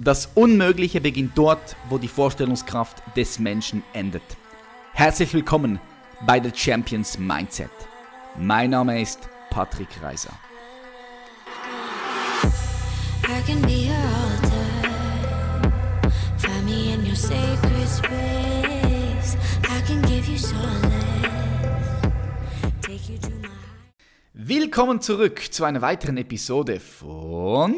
Das Unmögliche beginnt dort, wo die Vorstellungskraft des Menschen endet. Herzlich willkommen bei The Champions Mindset. Mein Name ist Patrick Reiser. Willkommen zurück zu einer weiteren Episode von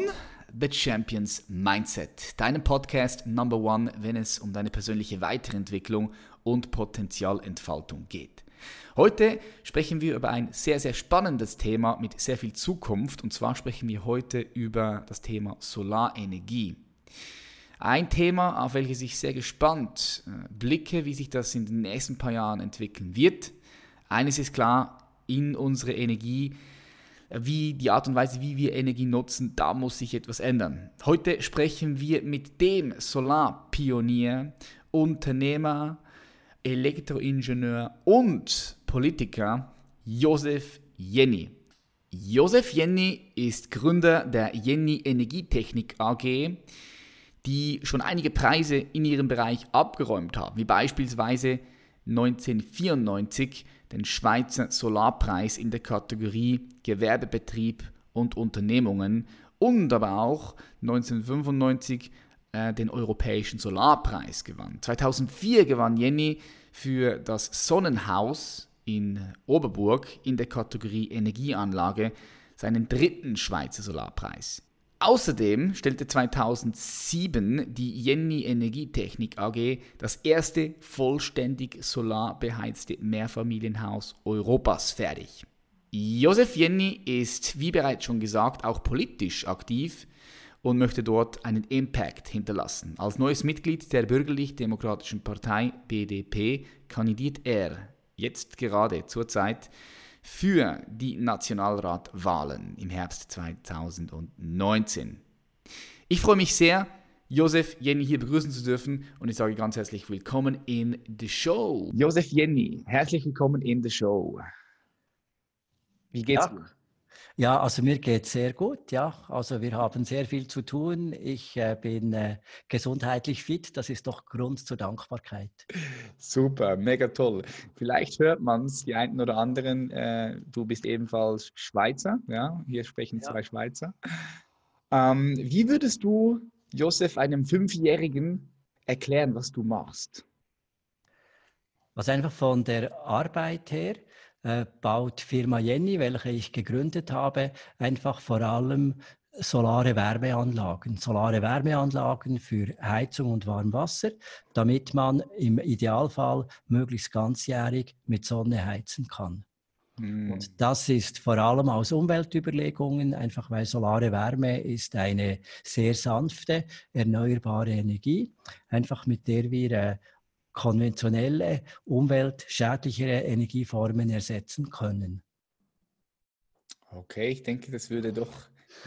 The Champions Mindset, deinem Podcast Number One, wenn es um deine persönliche Weiterentwicklung und Potenzialentfaltung geht. Heute sprechen wir über ein sehr, sehr spannendes Thema mit sehr viel Zukunft und zwar sprechen wir heute über das Thema Solarenergie. Ein Thema, auf welches ich sehr gespannt äh, blicke, wie sich das in den nächsten paar Jahren entwickeln wird. Eines ist klar, in unsere Energie wie die Art und Weise, wie wir Energie nutzen, da muss sich etwas ändern. Heute sprechen wir mit dem Solarpionier, Unternehmer, Elektroingenieur und Politiker Josef Jenny. Josef Jenny ist Gründer der Jenny Energietechnik AG, die schon einige Preise in ihrem Bereich abgeräumt haben, wie beispielsweise 1994 den Schweizer Solarpreis in der Kategorie Gewerbebetrieb und Unternehmungen und aber auch 1995 äh, den Europäischen Solarpreis gewann. 2004 gewann Jenny für das Sonnenhaus in Oberburg in der Kategorie Energieanlage seinen dritten Schweizer Solarpreis. Außerdem stellte 2007 die Jenny Energietechnik AG das erste vollständig solarbeheizte Mehrfamilienhaus Europas fertig. Josef Jenny ist, wie bereits schon gesagt, auch politisch aktiv und möchte dort einen Impact hinterlassen. Als neues Mitglied der bürgerlich-demokratischen Partei BDP kandidiert er jetzt gerade zurzeit für die Nationalratwahlen im Herbst 2019. Ich freue mich sehr, Josef Jenny hier begrüßen zu dürfen und ich sage ganz herzlich willkommen in the Show. Josef Jenny, herzlich willkommen in the Show. Wie geht's ja. dir? Ja, also mir geht es sehr gut, ja. Also wir haben sehr viel zu tun. Ich äh, bin äh, gesundheitlich fit. Das ist doch Grund zur Dankbarkeit. Super, mega toll. Vielleicht hört man es, die einen oder anderen. Äh, du bist ebenfalls Schweizer, ja. Hier sprechen ja. zwei Schweizer. Ähm, wie würdest du, Josef, einem Fünfjährigen erklären, was du machst? Was einfach von der Arbeit her äh, baut Firma Jenny, welche ich gegründet habe, einfach vor allem solare Wärmeanlagen, solare Wärmeanlagen für Heizung und Warmwasser, damit man im Idealfall möglichst ganzjährig mit Sonne heizen kann. Mm. Und das ist vor allem aus Umweltüberlegungen, einfach weil solare Wärme ist eine sehr sanfte, erneuerbare Energie, einfach mit der wir äh, konventionelle, umweltschädlichere Energieformen ersetzen können. Okay, ich denke, das würde doch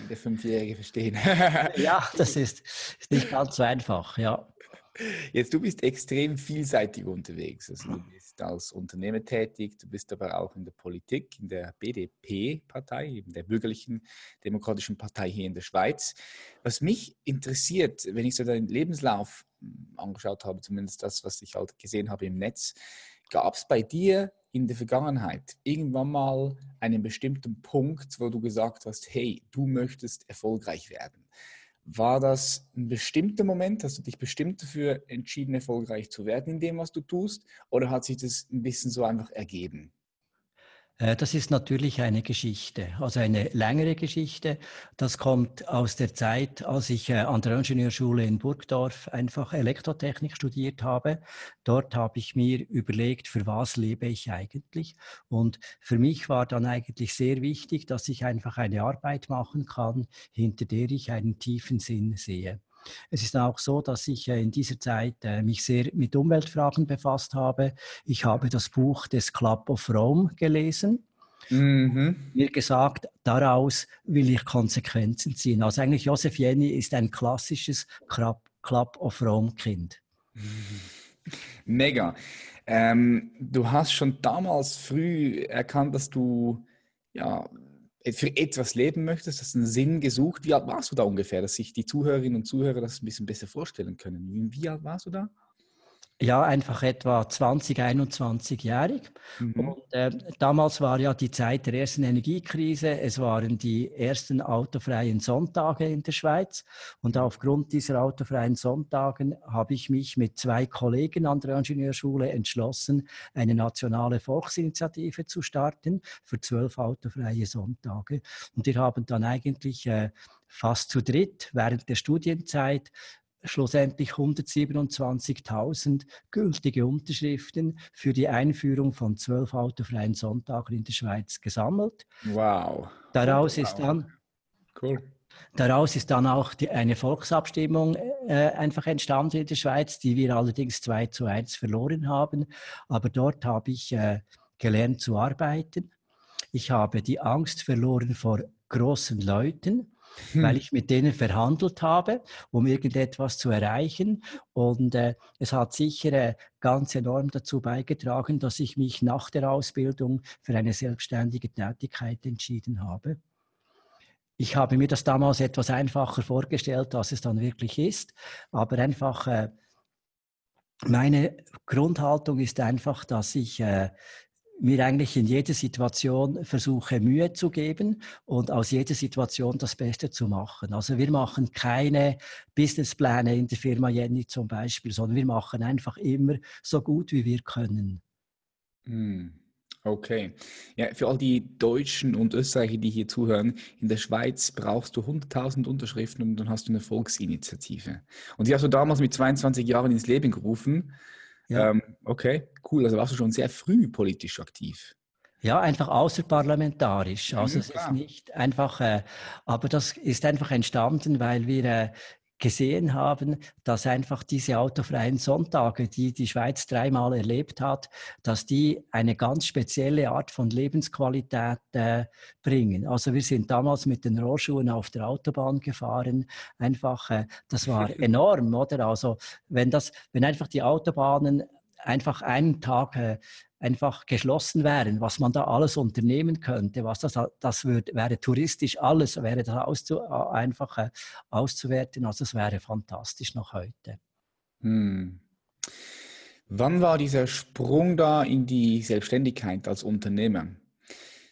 der Fünfjährige verstehen. ja, das ist, ist nicht ganz so einfach, ja. Jetzt, du bist extrem vielseitig unterwegs. Also du bist als Unternehmer tätig, du bist aber auch in der Politik, in der BDP-Partei, in der bürgerlichen demokratischen Partei hier in der Schweiz. Was mich interessiert, wenn ich so deinen Lebenslauf hm, angeschaut habe, zumindest das, was ich halt gesehen habe im Netz, gab es bei dir in der Vergangenheit irgendwann mal einen bestimmten Punkt, wo du gesagt hast, hey, du möchtest erfolgreich werden? War das ein bestimmter Moment? Hast du dich bestimmt dafür entschieden, erfolgreich zu werden in dem, was du tust? Oder hat sich das ein bisschen so einfach ergeben? Äh, das ist natürlich eine Geschichte, also eine längere Geschichte. Das kommt aus der Zeit, als ich äh, an der Ingenieurschule in Burgdorf einfach Elektrotechnik studiert habe. Dort habe ich mir überlegt, für was lebe ich eigentlich? Und für mich war dann eigentlich sehr wichtig, dass ich einfach eine Arbeit machen kann, hinter der ich einen tiefen Sinn sehe. Es ist auch so, dass ich äh, in dieser Zeit äh, mich sehr mit Umweltfragen befasst habe. Ich habe das Buch des Club of Rome gelesen. Mhm. Mir gesagt, daraus will ich Konsequenzen ziehen. Also eigentlich Josef Jenny ist ein klassisches Club of Rome Kind. Mega. Ähm, du hast schon damals früh erkannt, dass du ja, für etwas leben möchtest, hast einen Sinn gesucht. Wie alt warst du da ungefähr, dass sich die Zuhörerinnen und Zuhörer das ein bisschen besser vorstellen können? Wie, wie alt warst du da? Ja, einfach etwa 20, 21-jährig. Mhm. Und äh, damals war ja die Zeit der ersten Energiekrise. Es waren die ersten autofreien Sonntage in der Schweiz. Und aufgrund dieser autofreien Sonntagen habe ich mich mit zwei Kollegen an der Ingenieurschule entschlossen, eine nationale Volksinitiative zu starten für zwölf autofreie Sonntage. Und wir haben dann eigentlich äh, fast zu dritt während der Studienzeit schlussendlich 127.000 gültige Unterschriften für die Einführung von zwölf autofreien Sonntagen in der Schweiz gesammelt. Wow. Daraus wow. ist dann cool. Daraus ist dann auch die, eine Volksabstimmung äh, einfach entstanden in der Schweiz, die wir allerdings 2 zu 1 verloren haben. Aber dort habe ich äh, gelernt zu arbeiten. Ich habe die Angst verloren vor großen Leuten hm. weil ich mit denen verhandelt habe, um irgendetwas zu erreichen. Und äh, es hat sicher äh, ganz enorm dazu beigetragen, dass ich mich nach der Ausbildung für eine selbstständige Tätigkeit entschieden habe. Ich habe mir das damals etwas einfacher vorgestellt, als es dann wirklich ist, aber einfach äh, meine Grundhaltung ist einfach, dass ich äh, mir eigentlich in jeder Situation versuche, Mühe zu geben und aus jeder Situation das Beste zu machen. Also wir machen keine Businesspläne in der Firma Jenny zum Beispiel, sondern wir machen einfach immer so gut, wie wir können. Hm, okay. Ja, für all die Deutschen und Österreicher, die hier zuhören, in der Schweiz brauchst du 100.000 Unterschriften und dann hast du eine Volksinitiative. Und die hast du damals mit 22 Jahren ins Leben gerufen. Ja. Ähm, okay, cool. Also warst du schon sehr früh politisch aktiv. Ja, einfach außerparlamentarisch. Also ja, es ist nicht einfach, äh, aber das ist einfach entstanden, weil wir äh, gesehen haben, dass einfach diese autofreien Sonntage, die die Schweiz dreimal erlebt hat, dass die eine ganz spezielle Art von Lebensqualität äh, bringen. Also wir sind damals mit den Rohrschuhen auf der Autobahn gefahren. Einfach, äh, das war enorm, oder? Also wenn das, wenn einfach die Autobahnen einfach einen Tag äh, einfach geschlossen wären, was man da alles unternehmen könnte, was das, das würd, wäre touristisch alles, wäre das auszu, einfach äh, auszuwerten. Also es wäre fantastisch noch heute. Hm. Wann war dieser Sprung da in die Selbstständigkeit als Unternehmer?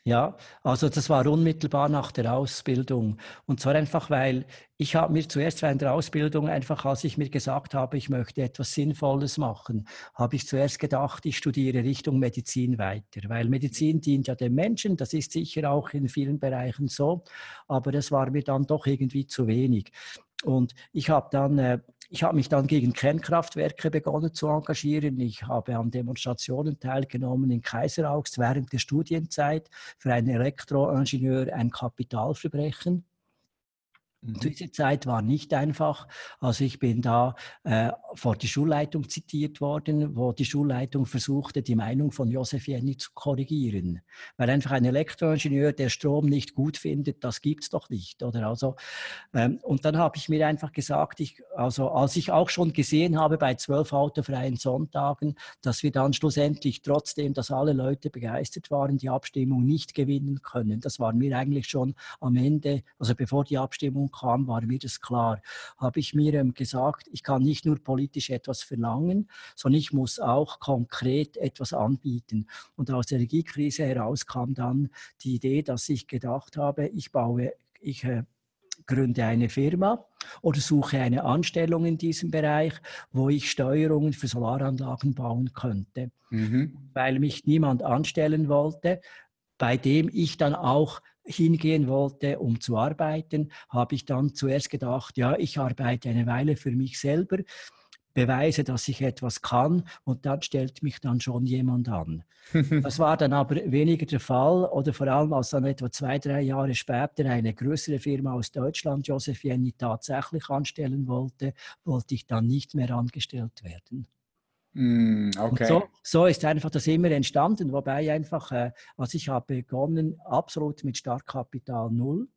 Ja, also das war unmittelbar nach der Ausbildung. Und zwar einfach, weil ich habe mir zuerst während der Ausbildung einfach, als ich mir gesagt habe, ich möchte etwas Sinnvolles machen, habe ich zuerst gedacht, ich studiere Richtung Medizin weiter, weil Medizin dient ja dem Menschen, das ist sicher auch in vielen Bereichen so, aber das war mir dann doch irgendwie zu wenig. Und ich habe dann äh, ich habe mich dann gegen Kernkraftwerke begonnen zu engagieren. Ich habe an Demonstrationen teilgenommen in Kaiseraugst während der Studienzeit für einen Elektroingenieur ein Kapitalverbrechen. Mhm. Diese Zeit war nicht einfach. Also ich bin da äh, vor die Schulleitung zitiert worden, wo die Schulleitung versuchte, die Meinung von Josef Jenny zu korrigieren. Weil einfach ein Elektroingenieur, der Strom nicht gut findet, das gibt's doch nicht. Oder? Also, ähm, und dann habe ich mir einfach gesagt, ich, also als ich auch schon gesehen habe bei zwölf autofreien Sonntagen, dass wir dann schlussendlich trotzdem, dass alle Leute begeistert waren, die Abstimmung nicht gewinnen können. Das war mir eigentlich schon am Ende, also bevor die Abstimmung kam, war mir das klar. Habe ich mir ähm, gesagt, ich kann nicht nur politisch etwas verlangen, sondern ich muss auch konkret etwas anbieten. Und aus der Energiekrise heraus kam dann die Idee, dass ich gedacht habe, ich baue, ich äh, gründe eine Firma oder suche eine Anstellung in diesem Bereich, wo ich Steuerungen für Solaranlagen bauen könnte. Mhm. Weil mich niemand anstellen wollte, bei dem ich dann auch hingehen wollte, um zu arbeiten, habe ich dann zuerst gedacht, ja, ich arbeite eine Weile für mich selber, beweise, dass ich etwas kann und dann stellt mich dann schon jemand an. Das war dann aber weniger der Fall oder vor allem als dann etwa zwei, drei Jahre später eine größere Firma aus Deutschland, Joseph Jenny, tatsächlich anstellen wollte, wollte ich dann nicht mehr angestellt werden. Mm, okay. So, so, ist einfach das immer entstanden, wobei einfach, äh, also ich habe begonnen absolut mit Startkapital null,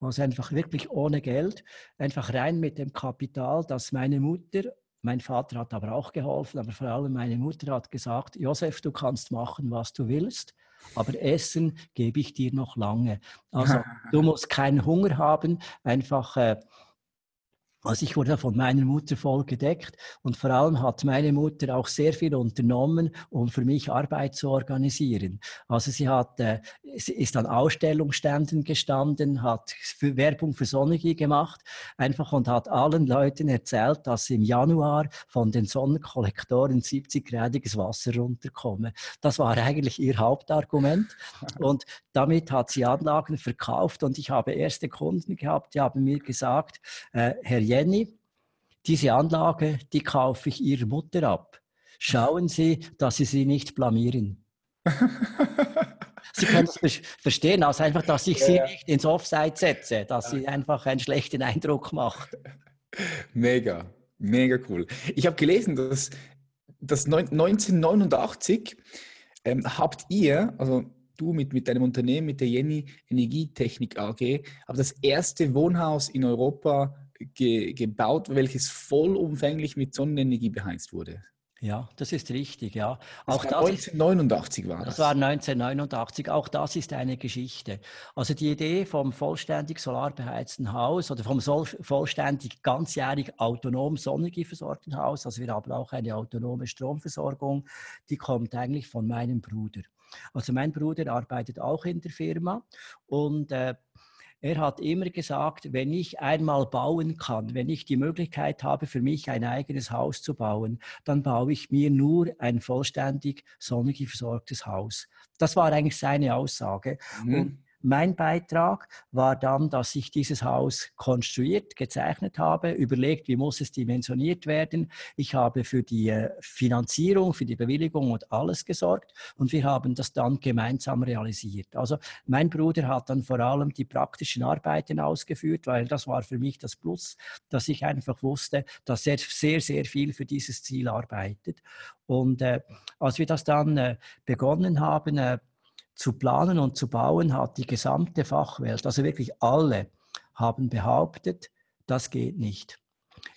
also einfach wirklich ohne Geld, einfach rein mit dem Kapital, das meine Mutter Mein Vater hat aber auch geholfen, aber vor allem meine Mutter hat gesagt, Josef, du kannst machen, was du willst, aber Essen gebe ich dir noch lange. Also du musst keinen Hunger haben, einfach äh, also ich wurde von meiner Mutter voll gedeckt und vor allem hat meine Mutter auch sehr viel unternommen, um für mich Arbeit zu organisieren. Also sie hat, äh, sie ist an Ausstellungsständen gestanden, hat für Werbung für Sonergie gemacht, einfach und hat allen Leuten erzählt, dass im Januar von den Sonnenkollektoren 70-gradiges Wasser runterkomme. Das war eigentlich ihr Hauptargument und damit hat sie Anlagen verkauft und ich habe erste Kunden gehabt, die haben mir gesagt, äh, Herr Jenny, diese Anlage, die kaufe ich Ihrer Mutter ab. Schauen Sie, dass Sie sie nicht blamieren. Sie können es verstehen, also einfach, dass ich ja, sie nicht ins Offside setze, dass ja. sie einfach einen schlechten Eindruck macht. Mega, mega cool. Ich habe gelesen, dass, dass 1989 ähm, habt ihr, also du mit, mit deinem Unternehmen, mit der Jenny Energietechnik AG, habt das erste Wohnhaus in Europa ge, gebaut, welches vollumfänglich mit Sonnenenergie beheizt wurde. Ja, das ist richtig, ja. Das auch war 1989 war das. Das war 1989. Auch das ist eine Geschichte. Also die Idee vom vollständig solarbeheizten Haus oder vom vollständig ganzjährig autonom sonnenenergieversorgten Haus, also wir haben auch eine autonome Stromversorgung, die kommt eigentlich von meinem Bruder. Also mein Bruder arbeitet auch in der Firma und äh, er hat immer gesagt, wenn ich einmal bauen kann, wenn ich die Möglichkeit habe, für mich ein eigenes Haus zu bauen, dann baue ich mir nur ein vollständig sonnig versorgtes Haus. Das war eigentlich seine Aussage. Mhm. Und mein Beitrag war dann, dass ich dieses Haus konstruiert, gezeichnet habe, überlegt, wie muss es dimensioniert werden. Ich habe für die äh, Finanzierung, für die Bewilligung und alles gesorgt und wir haben das dann gemeinsam realisiert. Also mein Bruder hat dann vor allem die praktischen Arbeiten ausgeführt, weil das war für mich das Plus, dass ich einfach wusste, dass er sehr, sehr viel für dieses Ziel arbeitet. Und äh, als wir das dann äh, begonnen haben, äh, zu planen und zu bauen hat die gesamte Fachwelt, also wirklich alle, haben behauptet, das geht nicht.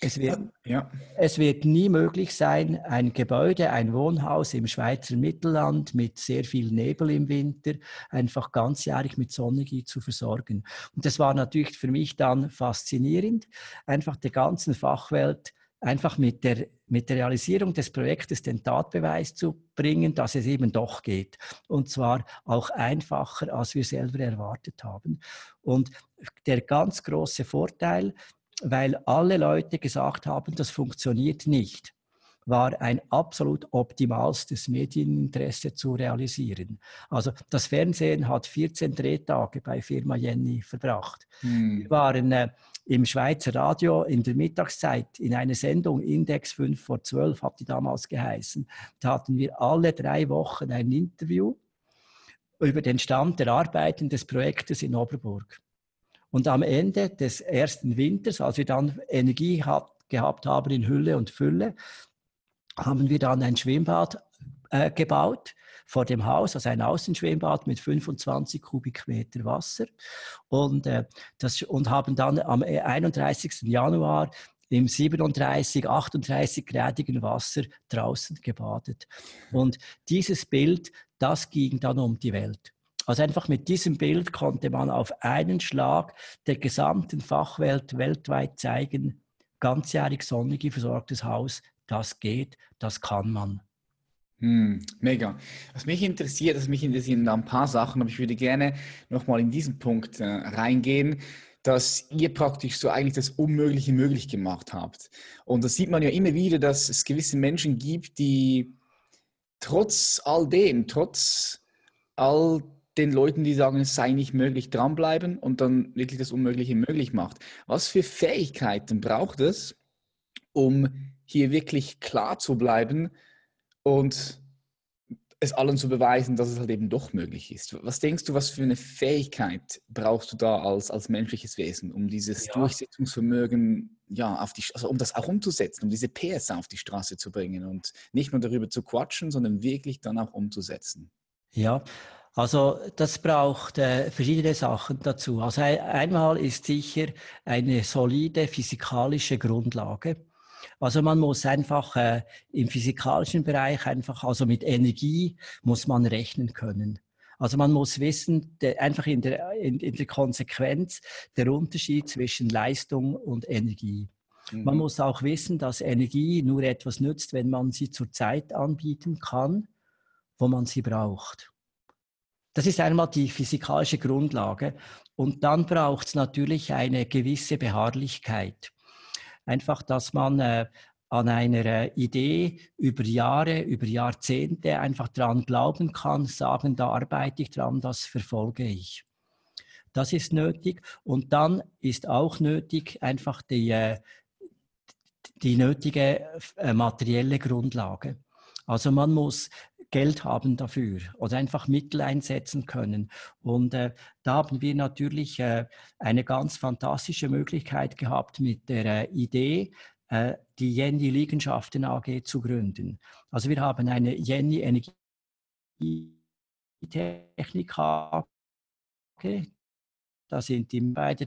Es wird, ja. es wird nie möglich sein, ein Gebäude, ein Wohnhaus im Schweizer Mittelland mit sehr viel Nebel im Winter einfach ganzjährig mit Sonnenenergie zu versorgen. Und das war natürlich für mich dann faszinierend, einfach der ganzen Fachwelt einfach mit der, mit der Realisierung des Projektes den Tatbeweis zu bringen, dass es eben doch geht. Und zwar auch einfacher, als wir selber erwartet haben. Und der ganz große Vorteil, weil alle Leute gesagt haben, das funktioniert nicht, war ein absolut optimalstes Medieninteresse zu realisieren. Also das Fernsehen hat 14 Drehtage bei Firma Jenny verbracht. Hm. Wir waren äh, im Schweizer Radio in der Mittagszeit in einer Sendung, Index 5 vor 12 hat die damals geheißen. Da hatten wir alle drei Wochen ein Interview über den Stand der Arbeiten des Projektes in Oberburg. Und am Ende des ersten Winters, als wir dann Energie hat, gehabt haben in Hülle und Fülle, haben wir dann ein Schwimmbad äh, gebaut vor dem Haus, also ein Außenschwimmbad mit 25 Kubikmeter Wasser und, äh, das, und haben dann am 31. Äh, Januar im 37, 38-gradigen Wasser draußen gebadet. Und dieses Bild, das ging dann um die Welt. Also einfach mit diesem Bild konnte man auf einen Schlag der gesamten Fachwelt weltweit zeigen, ganzjährig sonnig versorgtes Haus, das geht, das kann man. Hm, mega. Was mich interessiert, das mich interessieren ein paar Sachen, aber ich würde gerne nochmal in diesen Punkt äh, reingehen, dass ihr praktisch so eigentlich das Unmögliche möglich gemacht habt. Und das sieht man ja immer wieder, dass es gewisse Menschen gibt, die trotz all dem, trotz all den Leuten, die sagen, es sei nicht möglich, dranbleiben und dann wirklich das Unmögliche möglich macht. Was für Fähigkeiten braucht es, um hier wirklich klar zu bleiben und es allen zu beweisen, dass es halt eben doch möglich ist. Was denkst du, was für eine Fähigkeit brauchst du da als, als menschliches Wesen, um dieses ja. Durchsetzungsvermögen, ja, auf die, also um das auch umzusetzen, um diese PS auf die Straße zu bringen und nicht nur darüber zu quatschen, sondern wirklich dann auch umzusetzen? Ja, also das braucht äh, verschiedene Sachen dazu. Also einmal ist sicher eine solide physikalische Grundlage. Also man muss einfach äh, im physikalischen Bereich einfach, also mit Energie muss man rechnen können. Also man muss wissen, der, einfach in der, in, in der Konsequenz der Unterschied zwischen Leistung und Energie. Mhm. Man muss auch wissen, dass Energie nur etwas nützt, wenn man sie zur Zeit anbieten kann, wo man sie braucht. Das ist einmal die physikalische Grundlage. Und dann braucht es natürlich eine gewisse Beharrlichkeit. Einfach, dass man äh, an einer äh, Idee über Jahre, über Jahrzehnte einfach dran glauben kann, sagen, da arbeite ich dran, das verfolge ich. Das ist nötig. Und dann ist auch nötig einfach die, äh, die nötige äh, materielle Grundlage. Also man muss Geld haben dafür oder einfach Mittel einsetzen können. Und äh, da haben wir natürlich äh, eine ganz fantastische Möglichkeit gehabt mit der äh, Idee, äh, die Jenny Liegenschaften AG zu gründen. Also wir haben eine Jenny Energietechnik AG, da sind die beide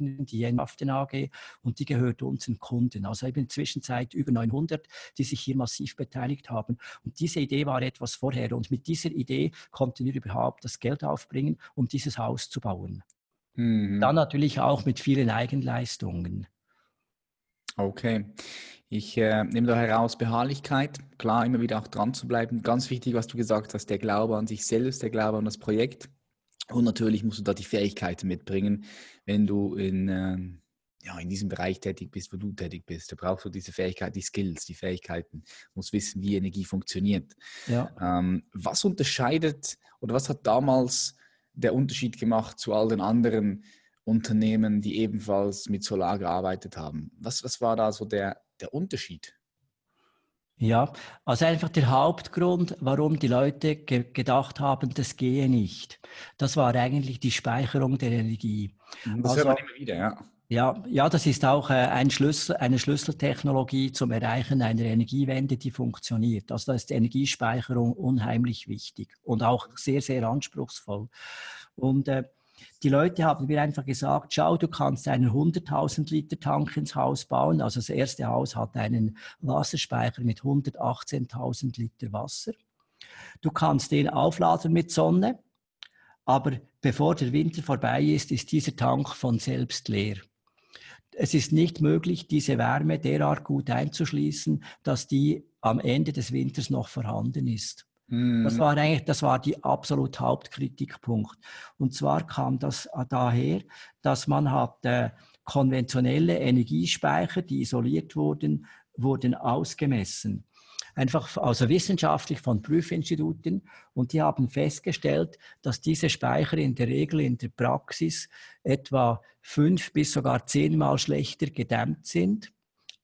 da, die Jenhaften AG und die gehört unseren Kunden. Also eben in der Zwischenzeit über 900, die sich hier massiv beteiligt haben. Und diese Idee war etwas vorher. Und mit dieser Idee konnten wir überhaupt das Geld aufbringen, um dieses Haus zu bauen. Mhm. Dann natürlich auch mit vielen Eigenleistungen. Okay. Ich äh, nehme da heraus Beharrlichkeit, klar, immer wieder auch dran zu bleiben. Ganz wichtig, was du gesagt hast, der Glaube an sich selbst, der Glaube an das Projekt. Und natürlich musst du da die Fähigkeiten mitbringen, wenn du in, äh, ja, in diesem Bereich tätig bist, wo du tätig bist. Da brauchst du diese Fähigkeit, die Skills, die Fähigkeiten. Du musst wissen, wie Energie funktioniert. Ja. Ähm, was unterscheidet oder was hat damals der Unterschied gemacht zu all den anderen Unternehmen, die ebenfalls mit Solar gearbeitet haben? Was, was war da so der, der Unterschied? Ja, also einfach der Hauptgrund, warum die Leute ge gedacht haben, das gehe nicht. Das war eigentlich die Speicherung der Energie. Mhm, das also, hört man immer wieder, ja. Ja, ja, das ist auch äh, ein Schlüssel, eine Schlüsseltechnologie zum Erreichen einer Energiewende, die funktioniert. Also da ist Energiespeicherung unheimlich wichtig und auch sehr, sehr anspruchsvoll. Und äh, die Leute haben mir einfach gesagt, schau, du kannst einen 100.000 Liter Tank ins Haus bauen. Also das erste Haus hat einen Wasserspeicher mit 118.000 Liter Wasser. Du kannst den aufladen mit Sonne, aber bevor der Winter vorbei ist, ist dieser Tank von selbst leer. Es ist nicht möglich, diese Wärme derart gut einzuschließen, dass die am Ende des Winters noch vorhanden ist. Das mhm. war eigentlich, das war die absolut Hauptkritikpunkt. Und zwar kam das daher, dass man hat äh, konventionelle Energiespeicher, die isoliert wurden, wurden ausgemessen. Einfach also wissenschaftlich von Prüfinstituten und die haben festgestellt, dass diese Speicher in der Regel in der Praxis etwa fünf bis sogar zehnmal schlechter gedämmt sind,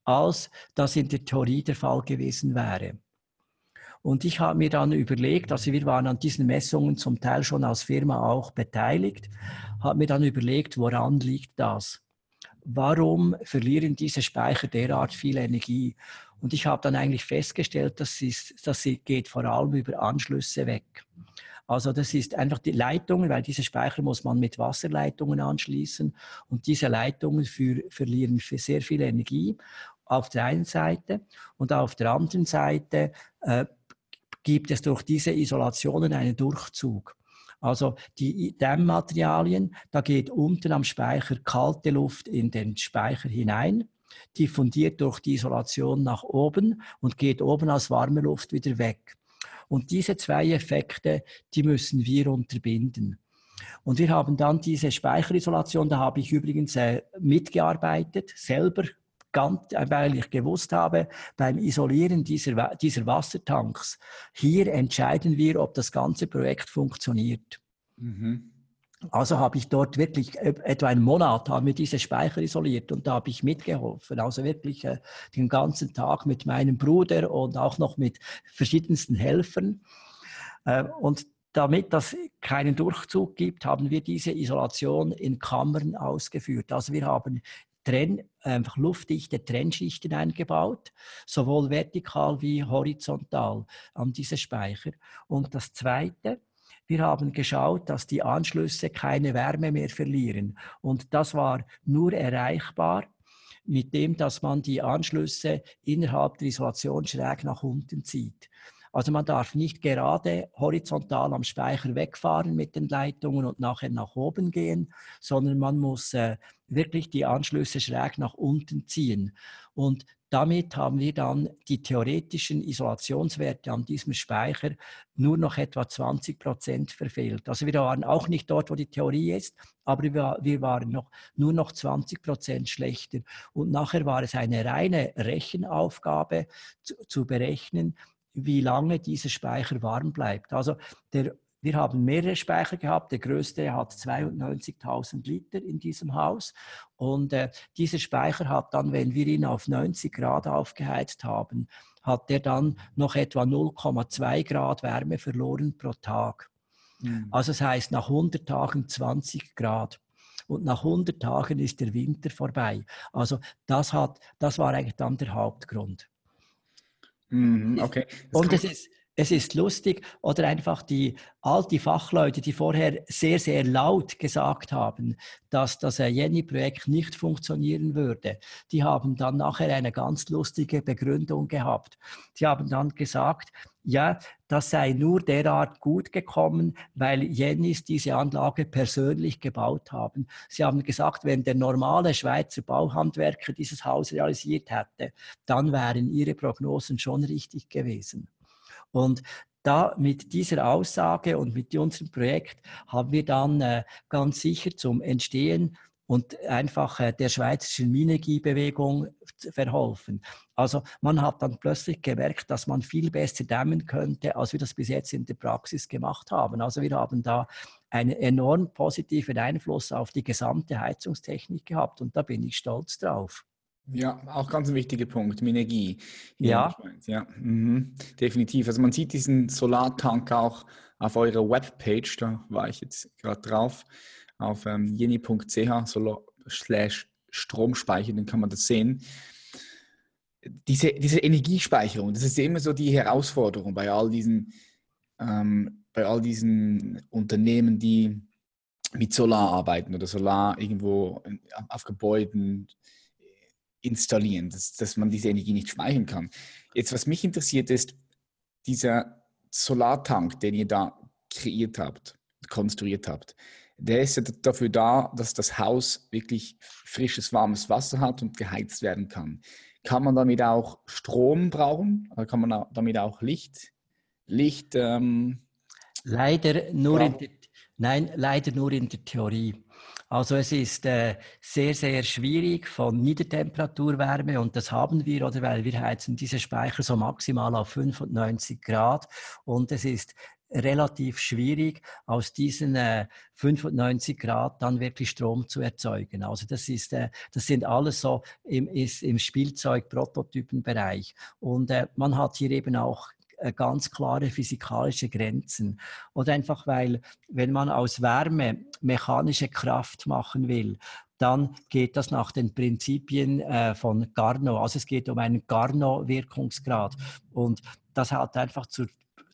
als das in der Theorie der Fall gewesen wäre. Und ich habe mir dann überlegt, also wir waren an diesen Messungen zum Teil schon als Firma auch beteiligt, habe mir dann überlegt, woran liegt das? Warum verlieren diese Speicher derart viel Energie? Und ich habe dann eigentlich festgestellt, dass sie, dass sie geht vor allem über Anschlüsse weg. Also das ist einfach die Leitungen, weil diese Speicher muss man mit Wasserleitungen anschließen und diese Leitungen für, verlieren sehr viel Energie auf der einen Seite und auf der anderen Seite äh, gibt es durch diese Isolationen einen Durchzug. Also die Dämmmaterialien, da geht unten am Speicher kalte Luft in den Speicher hinein, diffundiert durch die Isolation nach oben und geht oben als warme Luft wieder weg. Und diese zwei Effekte, die müssen wir unterbinden. Und wir haben dann diese Speicherisolation, da habe ich übrigens äh, mitgearbeitet, selber ganz, weil ich gewusst habe, beim Isolieren dieser, dieser Wassertanks, hier entscheiden wir, ob das ganze Projekt funktioniert. Mhm. Also habe ich dort wirklich etwa einen Monat haben wir diese Speicher isoliert und da habe ich mitgeholfen. Also wirklich äh, den ganzen Tag mit meinem Bruder und auch noch mit verschiedensten Helfern. Äh, und damit das keinen Durchzug gibt, haben wir diese Isolation in Kammern ausgeführt. Also wir haben Trenn, einfach luftdichte Trennschichten eingebaut, sowohl vertikal wie horizontal an diese Speicher. Und das Zweite, wir haben geschaut, dass die Anschlüsse keine Wärme mehr verlieren. Und das war nur erreichbar, mit dem, dass man die Anschlüsse innerhalb der Isolation schräg nach unten zieht. Also man darf nicht gerade horizontal am Speicher wegfahren mit den Leitungen und nachher nach oben gehen, sondern man muss äh, wirklich die Anschlüsse schräg nach unten ziehen. Und damit haben wir dann die theoretischen Isolationswerte an diesem Speicher nur noch etwa 20 Prozent verfehlt. Also wir waren auch nicht dort, wo die Theorie ist, aber wir, waren noch, nur noch 20 Prozent schlechter. Und nachher war es eine reine Rechenaufgabe zu, zu berechnen, wie lange dieser Speicher warm bleibt. Also der wir haben mehrere Speicher gehabt. Der größte hat 92.000 Liter in diesem Haus. Und äh, dieser Speicher hat dann, wenn wir ihn auf 90 Grad aufgeheizt haben, hat der dann noch etwa 0,2 Grad Wärme verloren pro Tag. Mhm. Also das heißt nach 100 Tagen 20 Grad. Und nach 100 Tagen ist der Winter vorbei. Also das, hat, das war eigentlich dann der Hauptgrund. Mhm, okay. Das und es ist, es ist lustig oder einfach die all die Fachleute, die vorher sehr, sehr laut gesagt haben, dass das Jenny-Projekt nicht funktionieren würde, die haben dann nachher eine ganz lustige Begründung gehabt. Die haben dann gesagt, ja, das sei nur derart gut gekommen, weil Jennys diese Anlage persönlich gebaut haben. Sie haben gesagt, wenn der normale Schweizer Bauhandwerker dieses Haus realisiert hätte, dann wären ihre Prognosen schon richtig gewesen. Und da mit dieser Aussage und mit unserem Projekt haben wir dann äh, ganz sicher zum Entstehen und einfach äh, der schweizerischen Minergiebewegung verholfen. Also man hat dann plötzlich gemerkt, dass man viel besser dämmen könnte, als wir das bis jetzt in der Praxis gemacht haben. Also wir haben da einen enorm positiven Einfluss auf die gesamte Heizungstechnik gehabt und da bin ich stolz drauf. Ja, auch ganz ein wichtiger Punkt, Minergie. Ja. Ja, mhm. definitiv. Also man sieht diesen Solartank auch auf eurer Webpage, da war ich jetzt gerade drauf, auf ähm, jeni.ch slash Stromspeicher, dann kann man das sehen. Diese, diese Energiespeicherung, das ist immer so die Herausforderung bei all diesen, ähm, bei all diesen Unternehmen, die mit Solar arbeiten oder Solar irgendwo auf Gebäuden installieren, dass, dass man diese Energie nicht speichern kann. Jetzt, was mich interessiert, ist dieser Solartank, den ihr da kreiert habt, konstruiert habt. Der ist ja dafür da, dass das Haus wirklich frisches, warmes Wasser hat und geheizt werden kann. Kann man damit auch Strom brauchen? Oder kann man damit auch Licht? Licht ähm, leider nur in der, nein, leider nur in der Theorie. Also es ist äh, sehr, sehr schwierig von Niedertemperaturwärme und das haben wir, oder weil wir heizen diese Speicher so maximal auf 95 Grad und es ist relativ schwierig, aus diesen äh, 95 Grad dann wirklich Strom zu erzeugen. Also das ist, äh, das sind alles so im, ist im Spielzeug-Prototypenbereich. Und äh, man hat hier eben auch äh, ganz klare physikalische Grenzen. Oder einfach, weil wenn man aus Wärme mechanische Kraft machen will, dann geht das nach den Prinzipien äh, von Garno. Also es geht um einen Garno-Wirkungsgrad. Und das hat einfach zur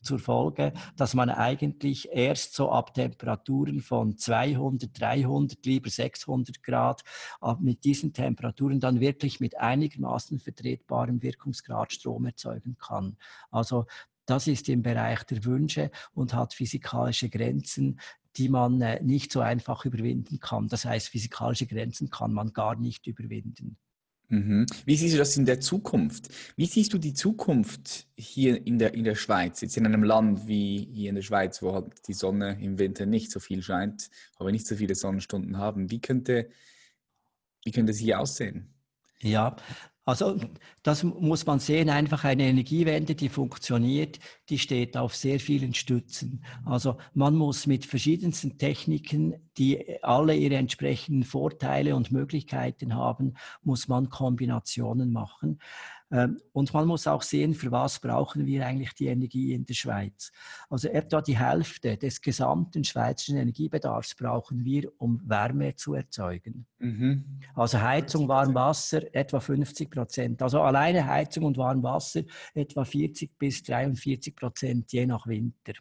zur Folge, dass man eigentlich erst so ab Temperaturen von 200, 300, lieber 600 Grad, mit diesen Temperaturen dann wirklich mit einigermaßen vertretbarem Wirkungsgrad Strom erzeugen kann. Also das ist im Bereich der Wünsche und hat physikalische Grenzen, die man äh, nicht so einfach überwinden kann. Das heißt, physikalische Grenzen kann man gar nicht überwinden. Mhm. Wie siehst du das in der Zukunft? Wie siehst du die Zukunft hier in der, in der Schweiz, jetzt in einem Land wie hier in der Schweiz, wo halt die Sonne im Winter nicht so viel scheint, aber nicht so viele Sonnenstunden haben? Wie könnte, wie könnte es hier aussehen? Ja, also das muss man sehen, einfach eine Energiewende, die funktioniert, die steht auf sehr vielen Stützen. Also man muss mit verschiedensten Techniken, die alle ihre entsprechenden Vorteile und Möglichkeiten haben, muss man Kombinationen machen. Ähm, und man muss auch sehen, für was brauchen wir eigentlich die Energie in der Schweiz. Also etwa die Hälfte des gesamten schweizerischen Energiebedarfs brauchen wir, um Wärme zu erzeugen. Mhm. Also Heizung, Warmwasser etwa 50 Prozent. Also alleine Heizung und Warmwasser etwa 40 bis 43 Prozent je nach Winter.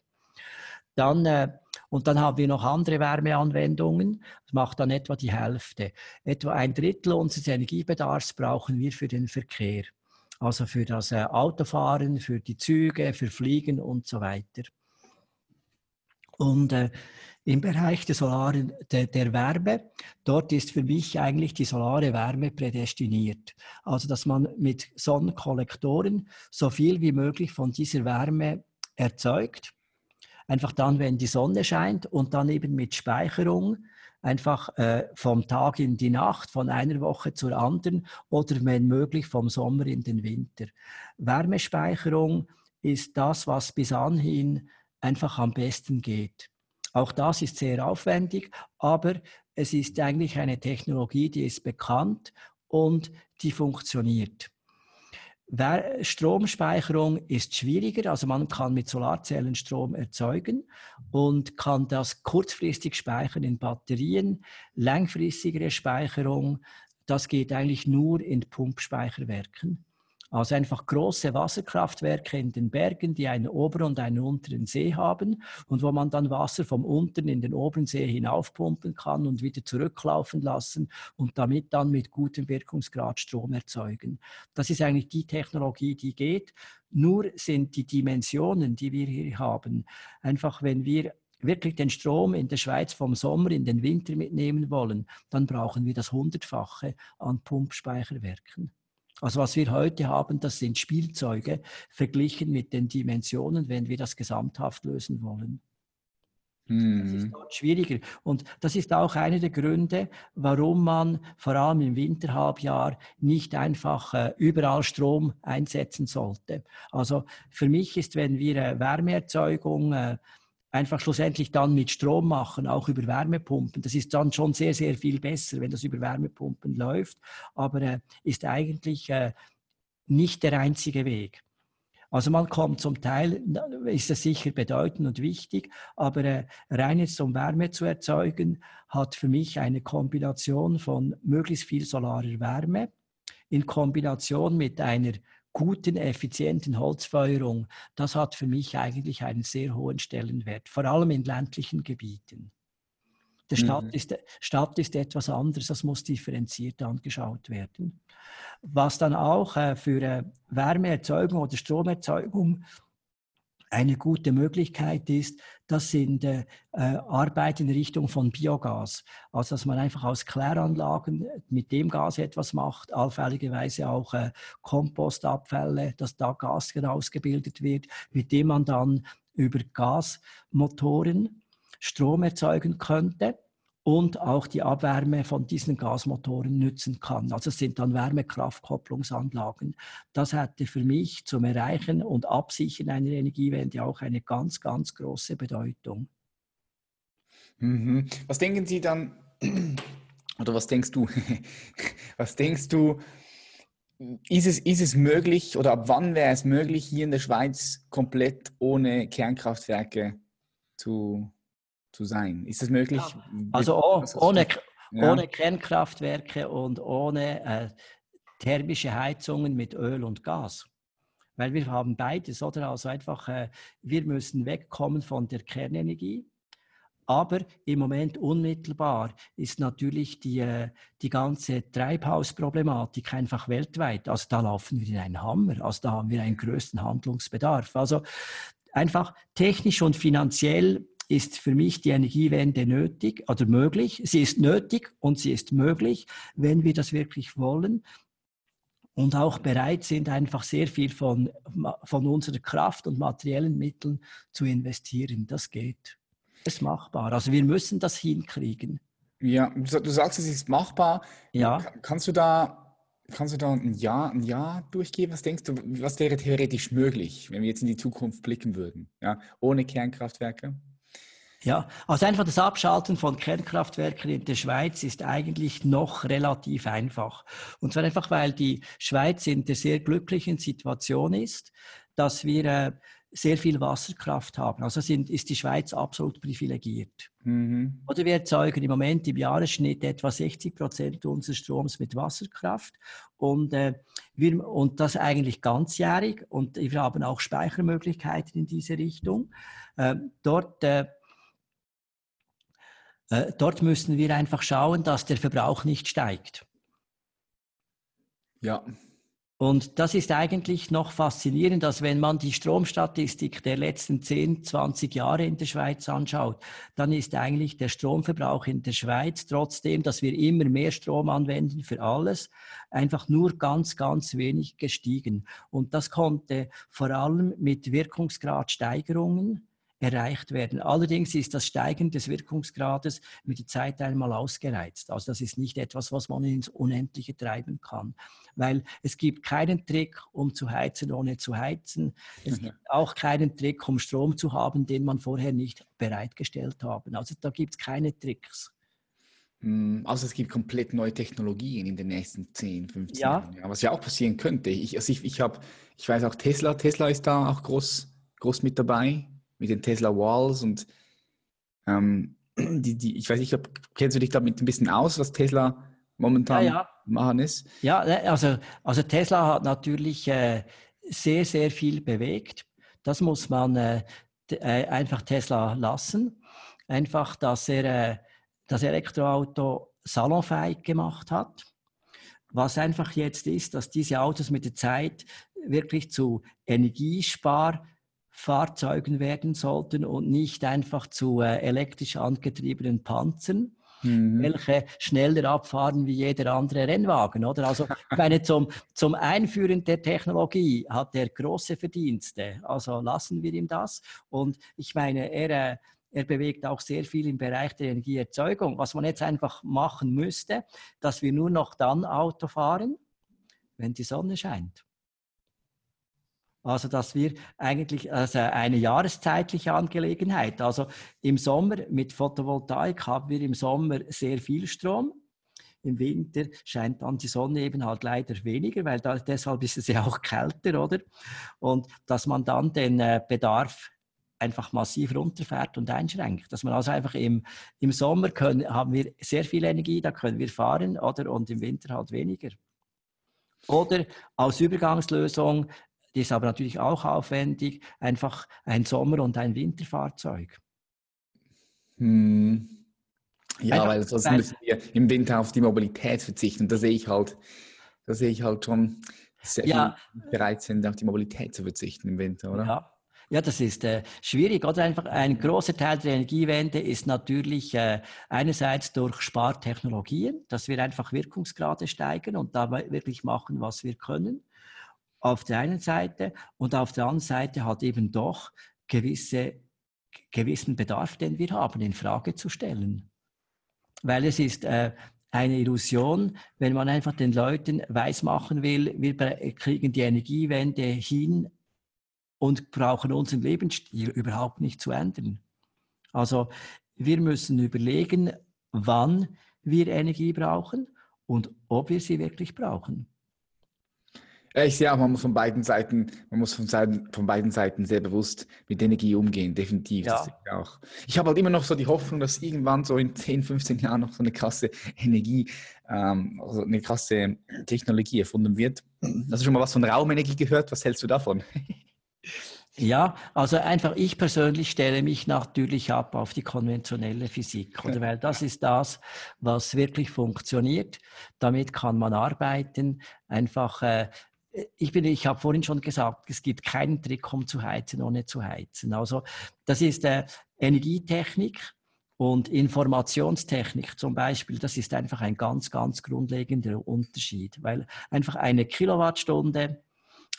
Dann, äh, und dann haben wir noch andere Wärmeanwendungen. Das macht dann etwa die Hälfte. Etwa ein Drittel unseres Energiebedarfs brauchen wir für den Verkehr. Also für das äh, Autofahren, für die Züge, für Fliegen und so weiter. Und äh, im Bereich der, Solaren, der, der, Wärme, dort ist für mich eigentlich die solare Wärme prädestiniert. Also dass man mit Sonnenkollektoren so viel wie möglich von dieser Wärme erzeugt. Einfach dann, wenn die Sonne scheint und dann eben mit Speicherung einfach äh, vom Tag in die Nacht, von einer Woche zur anderen oder wenn möglich vom Sommer in den Winter. Wärmespeicherung ist das, was bis anhin einfach am besten geht. Auch das ist sehr aufwendig, aber es ist eigentlich eine Technologie, die ist bekannt und die funktioniert. Stromspeicherung ist schwieriger, also man kann mit Solarzellen Strom erzeugen und kann das kurzfristig speichern in Batterien. Langfristigere Speicherung, das geht eigentlich nur in Pumpspeicherwerken. Also einfach große Wasserkraftwerke in den Bergen, die einen oberen und einen unteren See haben und wo man dann Wasser vom unteren in den oberen See hinaufpumpen kann und wieder zurücklaufen lassen und damit dann mit gutem Wirkungsgrad Strom erzeugen. Das ist eigentlich die Technologie, die geht. Nur sind die Dimensionen, die wir hier haben, einfach wenn wir wirklich den Strom in der Schweiz vom Sommer in den Winter mitnehmen wollen, dann brauchen wir das Hundertfache an Pumpspeicherwerken. Also was wir heute haben, das sind Spielzeuge verglichen mit den Dimensionen, wenn wir das gesamthaft lösen wollen. Das ist mhm. dort schwieriger. Und das ist auch einer der Gründe, warum man vor allem im Winterhalbjahr nicht einfach äh, überall Strom einsetzen sollte. Also für mich ist, wenn wir äh, Wärmeerzeugung äh, einfach schlussendlich dann mit Strom machen, auch über Wärmepumpen. Das ist dann schon sehr, sehr viel besser, wenn das über Wärmepumpen läuft, aber äh, ist eigentlich äh, nicht der einzige Weg. Also man kommt zum Teil, ist es sicher bedeutend und wichtig, aber äh, rein jetzt um Wärme zu erzeugen, hat für mich eine Kombination von möglichst viel solarer Wärme in Kombination mit einer guten, effizienten Holzfeuerung, das hat für mich eigentlich einen sehr hohen Stellenwert, vor allem in ländlichen Gebieten. Der Stadt, mhm. ist, Stadt ist etwas anderes, das muss differenziert angeschaut werden. Was dann auch äh, für äh, Wärmeerzeugung oder Stromerzeugung eine gute Möglichkeit ist, das sind äh, Arbeiten in Richtung von Biogas. Also dass man einfach aus Kläranlagen mit dem Gas etwas macht, allfälligerweise auch äh, Kompostabfälle, dass da Gas herausgebildet wird, mit dem man dann über Gasmotoren Strom erzeugen könnte und auch die Abwärme von diesen Gasmotoren nützen kann. Also es sind dann Wärmekraftkopplungsanlagen. Das hätte für mich zum Erreichen und Absichern einer Energiewende auch eine ganz, ganz große Bedeutung. Mhm. Was denken Sie dann, oder was denkst du, was denkst du, ist es, ist es möglich oder ab wann wäre es möglich, hier in der Schweiz komplett ohne Kernkraftwerke zu zu sein. Ist das möglich? Ja. Also oh, ohne, ja. ohne Kernkraftwerke und ohne äh, thermische Heizungen mit Öl und Gas. Weil wir haben beides, oder? Also einfach, äh, wir müssen wegkommen von der Kernenergie. Aber im Moment unmittelbar ist natürlich die, äh, die ganze Treibhausproblematik einfach weltweit. Also da laufen wir in einen Hammer. Also da haben wir einen größten Handlungsbedarf. Also einfach technisch und finanziell ist für mich die Energiewende nötig oder möglich. Sie ist nötig und sie ist möglich, wenn wir das wirklich wollen und auch bereit sind, einfach sehr viel von, von unserer Kraft und materiellen Mitteln zu investieren. Das geht. Das ist machbar. Also wir müssen das hinkriegen. Ja, du sagst, es ist machbar. Ja. Kannst du da Kannst du da ein Jahr, ein Jahr durchgeben? Was denkst du, was wäre theoretisch möglich, wenn wir jetzt in die Zukunft blicken würden? Ja, ohne Kernkraftwerke? Ja, also einfach das Abschalten von Kernkraftwerken in der Schweiz ist eigentlich noch relativ einfach. Und zwar einfach, weil die Schweiz in der sehr glücklichen Situation ist, dass wir äh, sehr viel Wasserkraft haben. Also sind, ist die Schweiz absolut privilegiert. Mhm. Oder wir erzeugen im Moment im Jahresschnitt etwa 60 Prozent unseres Stroms mit Wasserkraft. Und äh, Wir, und das eigentlich ganzjährig und wir haben auch Speichermöglichkeiten in diese Richtung. Äh, dort, äh, äh, dort müssen wir einfach schauen, dass der Verbrauch nicht steigt. Ja, und das ist eigentlich noch faszinierend, dass wenn man die Stromstatistik der letzten 10, 20 Jahre in der Schweiz anschaut, dann ist eigentlich der Stromverbrauch in der Schweiz, trotzdem, dass wir immer mehr Strom anwenden für alles, einfach nur ganz, ganz wenig gestiegen. Und das konnte vor allem mit Wirkungsgradsteigerungen erreicht werden. Allerdings ist das Steigen des Wirkungsgrades mit der Zeit einmal ausgereizt. Also das ist nicht etwas, was man ins Unendliche treiben kann weil es gibt keinen Trick, um zu heizen, ohne zu heizen. Es mhm. gibt auch keinen Trick, um Strom zu haben, den man vorher nicht bereitgestellt haben. Also da gibt es keine Tricks. Hm, also es gibt komplett neue Technologien in den nächsten 10, 15 ja. Jahren. Ja, was ja auch passieren könnte. Ich, also ich, ich, hab, ich weiß auch Tesla, Tesla ist da auch groß, groß mit dabei, mit den Tesla Walls und ähm, die, die, ich weiß nicht, kennst du dich damit ein bisschen aus, was Tesla momentan ja, ja. machen ist? Ja, äh, also, also Tesla hat natürlich äh, sehr, sehr viel bewegt. Das muss man äh, äh, einfach Tesla lassen. Einfach, dass er äh, das Elektroauto salonfähig gemacht hat. Was einfach jetzt ist, dass diese Autos mit der Zeit wirklich zu Energiesparfahrzeugen werden sollten und nicht einfach zu äh, elektrisch angetriebenen Panzern mhm. welche schneller abfahren wie jeder andere Rennwagen, oder? Also, ich meine, zum, zum Einführen der Technologie hat er große Verdienste. Also lassen wir ihm das. Und ich meine, er, äh, er bewegt auch sehr viel im Bereich der Energieerzeugung. Was man jetzt einfach machen müsste, dass wir nur noch dann Auto fahren, wenn die Sonne scheint. Also, dass wir eigentlich also eine jahreszeitliche Angelegenheit. Also im Sommer mit Photovoltaik haben wir im Sommer sehr viel Strom. Im Winter scheint dann die Sonne eben halt leider weniger, weil da, deshalb ist es ja auch kälter, oder? Und dass man dann den äh, Bedarf einfach massiv runterfährt und einschränkt. Dass man also einfach im, im Sommer können, haben wir sehr viel Energie, da können wir fahren, oder? Und im Winter halt weniger. Oder als Übergangslösung die ist aber natürlich auch aufwendig, einfach ein Sommer- und ein Winterfahrzeug. Hm. Ja, einfach, weil sonst müssen wir im Winter auf die Mobilität verzichten. Da sehe ich halt, da sehe ich halt schon, dass sehr ja, bereit sind, auf die Mobilität zu verzichten im Winter, oder? Ja. Ja, das ist äh, schwierig. Oder einfach ein großer Teil der Energiewende ist natürlich äh, einerseits durch Spartechnologien, dass wir einfach Wirkungsgrade steigen und dabei wirklich machen, was wir können auf der einen Seite und auf der anderen Seite hat eben doch gewisse, gewissen Bedarf, den wir haben, in Frage zu stellen. Weil es ist äh, eine Illusion, wenn man einfach den Leuten weismachen will, wir kriegen die Energiewende hin und brauchen unseren Lebensstil überhaupt nicht zu ändern. Also wir müssen überlegen, wann wir Energie brauchen und ob wir sie wirklich brauchen. Ich sehe auch, man muss von beiden Seiten, man muss von, Seiten, von beiden Seiten sehr bewusst mit Energie umgehen, definitiv. Ja. Ich, auch. ich habe halt immer noch so die Hoffnung, dass irgendwann so in 10, 15 Jahren noch so eine krasse Energie, ähm, also eine krasse Technologie erfunden wird. Hast du schon mal was von Raumenergie gehört? Was hältst du davon? Ja, also einfach ich persönlich stelle mich natürlich ab auf die konventionelle Physik, oder weil das ist das, was wirklich funktioniert. Damit kann man arbeiten. Einfach äh, ich, bin, ich habe vorhin schon gesagt, es gibt keinen Trick, um zu heizen, ohne zu heizen. Also das ist äh, Energietechnik und Informationstechnik zum Beispiel. Das ist einfach ein ganz, ganz grundlegender Unterschied, weil einfach eine Kilowattstunde